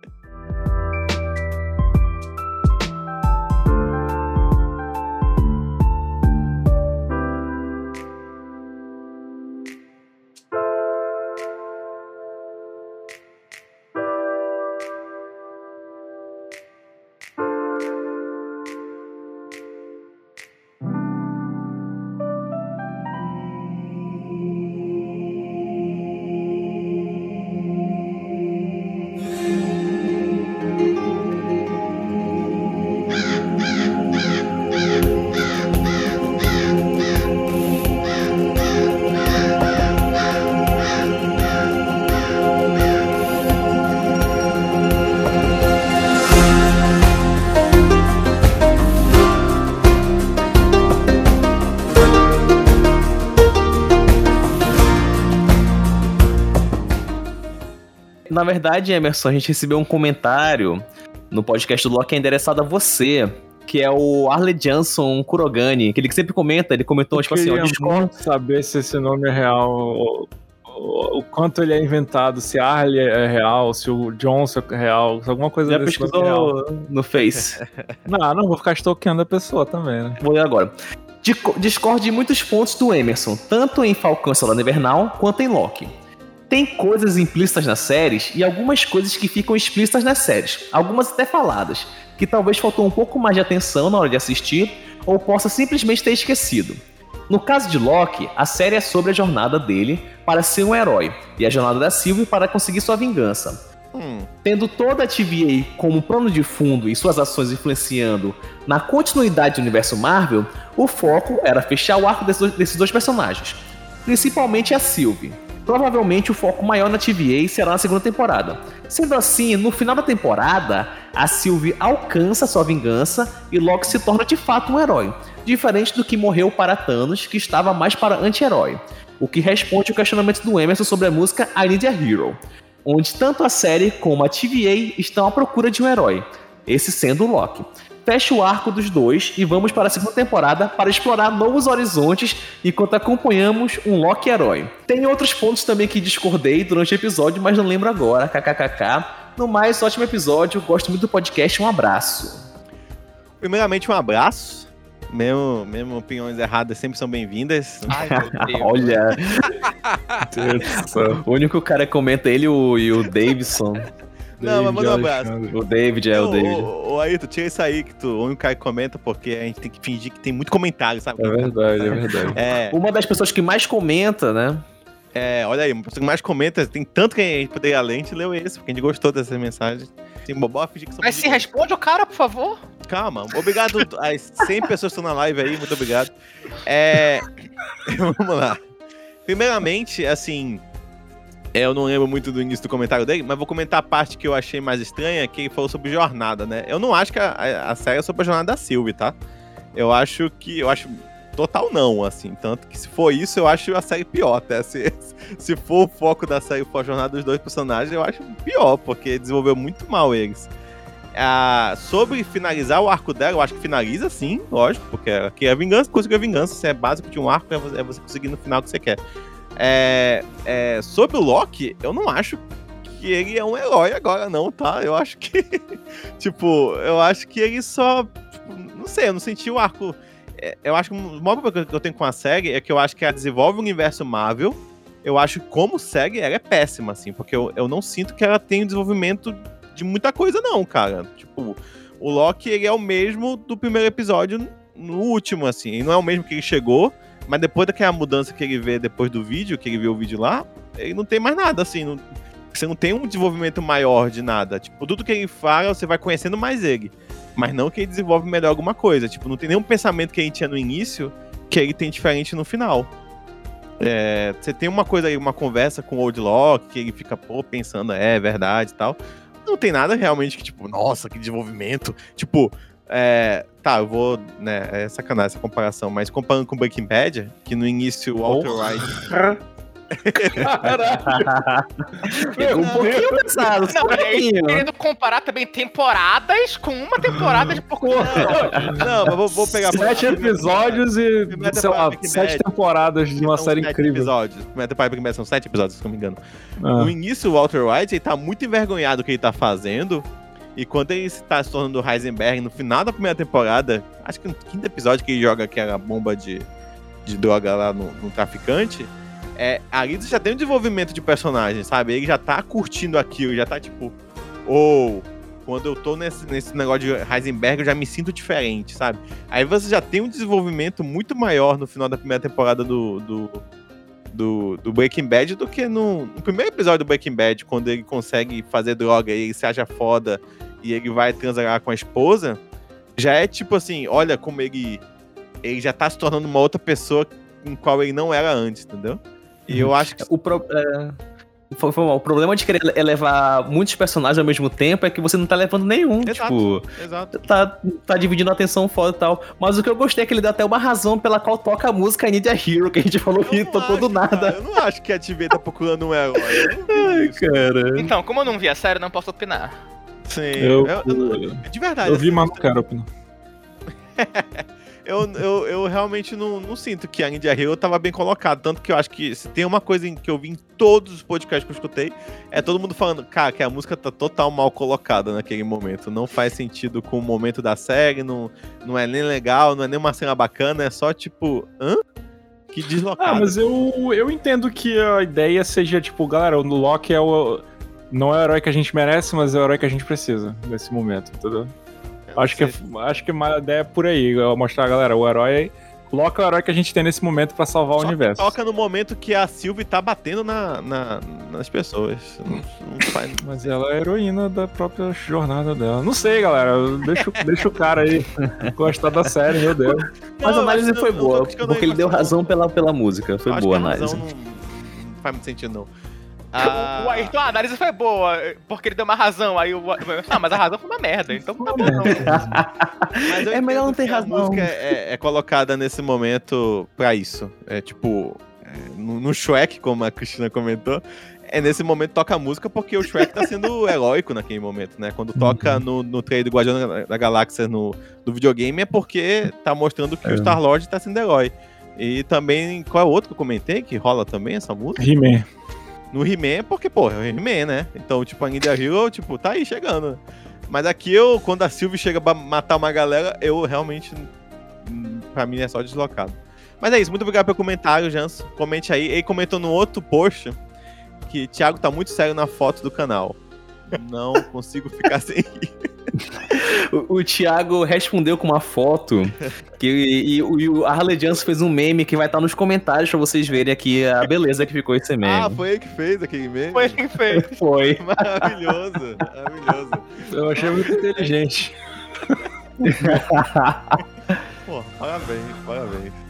verdade, Emerson, a gente recebeu um comentário no podcast do Loki é endereçado a você, que é o Arley Johnson Kurogani, que ele sempre comenta, ele comentou, Eu tipo assim, ó, queria Discord. muito saber se esse nome é real, o, quanto ele é inventado, se Arley é real, se o Johnson é real, se alguma coisa Já desse nome é real. pesquisou no Face. Não, não vou ficar stalkeando a pessoa também, né? Vou ler agora. Discorde em muitos pontos do Emerson, tanto em Falcão Soldado Invernal quanto em Loki. Tem coisas implícitas nas séries e algumas coisas que ficam explícitas nas séries, algumas até faladas, que talvez faltou um pouco mais de atenção na hora de assistir ou possa simplesmente ter esquecido. No caso de Loki, a série é sobre a jornada dele para ser um herói e a jornada da Sylvie para conseguir sua vingança. Hum, Tendo toda a TVA como plano de fundo e suas ações influenciando na continuidade do universo Marvel, o foco era fechar o arco desses dois, desses dois personagens, principalmente a Sylvie. Provavelmente o foco maior na TVA será na segunda temporada. Sendo assim, no final da temporada, a Sylvie alcança sua vingança e Loki se torna de fato um herói, diferente do que morreu para Thanos, que estava mais para anti-herói. O que responde ao questionamento do Emerson sobre a música I Need a Hero onde tanto a série como a TVA estão à procura de um herói, esse sendo o Loki. Fecha o arco dos dois e vamos para a segunda temporada para explorar novos horizontes enquanto acompanhamos um Loki herói. Tem outros pontos também que discordei durante o episódio, mas não lembro agora, kkkk. No mais, ótimo episódio, gosto muito do podcast, um abraço. primeiramente, um abraço. Mesmo, mesmo opiniões erradas sempre são bem-vindas. Olha, o único cara que comenta é ele o, e o Davidson. Não, mas manda um abraço. O David é o David. Ô, Ayrton, tira isso aí que tu, o único cara que comenta, porque a gente tem que fingir que tem muito comentário, sabe? É verdade, é verdade. É, Uma das pessoas que mais comenta, né? é, olha aí, uma pessoa que mais comenta, tem tanto que a gente poderia ler, a gente leu esse, porque a gente gostou dessa mensagem. Tem bobó fingir que são Mas se responde o cara, por favor. Calma, obrigado às 100 pessoas que estão na live aí, muito obrigado. É, vamos lá. Primeiramente, assim, é, eu não lembro muito do início do comentário dele, mas vou comentar a parte que eu achei mais estranha, que ele falou sobre jornada, né? Eu não acho que a, a- série é sobre a jornada da Sylvie, tá? Eu acho que. Eu acho total não, assim. Tanto que se for isso, eu acho a série pior, até. Se, se for o foco da série for a jornada dos dois personagens, eu acho pior, porque desenvolveu muito mal eles. Ah, sobre finalizar o arco dela, eu acho que finaliza sim, lógico, porque aqui é vingança, conseguir a vingança. Se é básico de um arco, é é você conseguir no final o que você quer. É, é, sobre o Loki, eu não acho que ele é um herói agora, não, tá? Eu acho que. tipo, eu acho que ele só. tipo, não sei, eu não senti o arco. é, Eu acho que o maior problema que eu tenho com a série é que eu acho que ela desenvolve o universo Marvel. Eu acho que como série ela é péssima, assim, porque eu, eu não sinto que ela tem um desenvolvimento de muita coisa, não, cara. Tipo, o Loki, ele é o mesmo do primeiro episódio no último, assim. Ele não é o mesmo que ele chegou, mas depois daquela mudança que ele vê depois do vídeo, que ele vê o vídeo lá, ele não tem mais nada, assim. não- você não tem um desenvolvimento maior de nada. Tipo, tudo que ele fala, você vai conhecendo mais ele. Mas não que ele desenvolve melhor alguma coisa. Tipo, não tem nenhum pensamento que a gente tinha no início que ele tem diferente no final. É, você tem uma coisa aí, uma conversa com o Old Lock, que ele fica, pô, pensando, é, é verdade e tal. Não tem nada realmente que, tipo, nossa, que desenvolvimento. Tipo, é, tá, eu vou, né, é sacanagem essa comparação, mas comparando com Breaking Bad, que no início o Walter White. Pegou um pouquinho pesado, só um Não, aí, pouquinho. querendo comparar também temporadas com uma temporada de pouco. Não, mas vou, vou pegar. Sete episódios e, Primeira sei lá, sete Bad. temporadas de uma série sete incrível. Episódios. Primeira temporada Breaking Bad são sete episódios, se não me engano. Ah. No início, o Walter White ele tá muito envergonhado do que ele tá fazendo. E quando ele se tá se tornando o Heisenberg, no final da primeira temporada, acho que no quinto episódio que ele joga aquela bomba de, de droga lá no, no traficante, é, ali já tem um desenvolvimento de personagem, sabe? Ele já tá curtindo aquilo, já tá tipo, ou quando eu tô nesse, nesse negócio de Heisenberg, eu já me sinto diferente, sabe? Aí você já tem um desenvolvimento muito maior no final da primeira temporada do, do, do, do Breaking Bad do que no, no primeiro episódio do Breaking Bad, quando ele consegue fazer droga e ele se acha foda e ele vai transar com a esposa. Já é tipo assim, olha como ele, ele já tá se tornando uma outra pessoa em qual ele não era antes, entendeu? E eu acho que O, pro- é, foi- foi mal. o problema de querer levar muitos personagens ao mesmo tempo é que você não tá levando nenhum. Exato. Tipo, Exato. tá, tá dividindo a atenção foda e tal. Mas o que eu gostei é que ele dá até uma razão pela qual toca a música Need a Hero, que a gente falou que tocou do nada. cara, eu não acho que a TV tá procurando um herói. Isso. cara. Então, como eu não vi a série, não posso opinar. Sim. Eu, eu- eu- de verdade. eu vi, assim, mas não quero opinar. Eu, eu, eu realmente não, não sinto que a India Hero tava bem colocado. Tanto que eu acho que se tem uma coisa que eu vi em todos os podcasts que eu escutei, é todo mundo falando, cara, que a música tá total mal colocada naquele momento. Não faz sentido com o momento da série, não, não é nem legal, não é nem uma cena bacana, é só tipo, hã? Que deslocado. Ah, mas eu, eu entendo que a ideia seja, tipo, galera, o Loki é o. Não é o herói que a gente merece, mas é o herói que a gente precisa nesse momento, entendeu? Eu não Acho que, é, acho que a ideia é por aí, é mostrar, galera, o herói é o herói que a gente tem nesse momento pra salvar o Só que universo. toca no momento que a Sylvie tá batendo na, na- nas pessoas. Não, não faz- Mas ela é a heroína da própria jornada dela. Não sei, galera. Deixa, o- deixa o cara aí gostar da série, meu Deus. Mas Não, a análise eu foi não boa, porque ele deu razão pela, pela música. Foi Eu acho boa a que a análise. não faz muito sentido, não. O Ah, Ayrton, a análise foi boa, porque ele deu uma razão. Aí o. Não, mas a razão foi uma merda, então tá bom não. É melhor não ter razão. A música é, é colocada nesse momento pra isso. É tipo, é, no, no Shrek, como a Cristina comentou, é nesse momento toca a música porque o Shrek tá sendo heróico naquele momento, né? Quando toca no, no trailer do Guardião da- da Galáxia no, do videogame é porque tá mostrando que É. o Star-Lord tá sendo herói. E também, qual é o outro que eu comentei que rola também essa música? He-Man. No He-Man, porque, pô, é o He-Man, né? Então, tipo, a Ninja Hero, tipo, tá aí chegando. Mas aqui eu, quando a Sylvie chega pra matar uma galera, eu realmente. Pra mim é só deslocado. Mas é isso, muito obrigado pelo comentário, Janso. Comente aí. Ele comentou no outro post que Thiago tá muito sério na foto do canal. Não consigo ficar sem rir. O, o Thiago respondeu com uma foto que, e, e o a Harley Johnson fez um meme que vai estar nos comentários pra vocês verem aqui a beleza que ficou esse meme. Ah, foi ele que fez aquele meme? Foi ele que fez. foi. Maravilhoso, maravilhoso. Eu achei muito inteligente. Pô, parabéns, parabéns.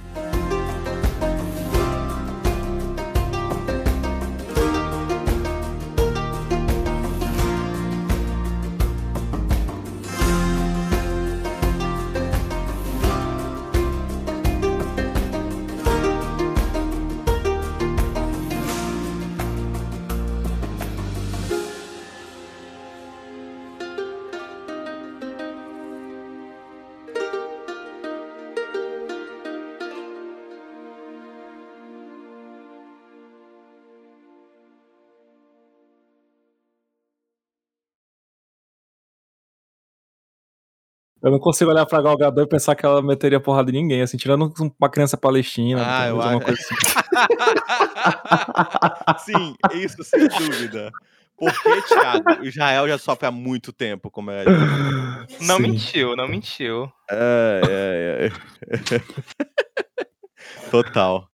Eu não consigo olhar pra Gal Gadot e pensar que ela meteria porrada em ninguém, assim, tirando uma criança palestina. Ah, eu acho. assim. Sim, isso sem dúvida. Porque, Thiago, Israel já sofre há muito tempo, como é. Não Sim. mentiu, não mentiu. É, é, é. Total.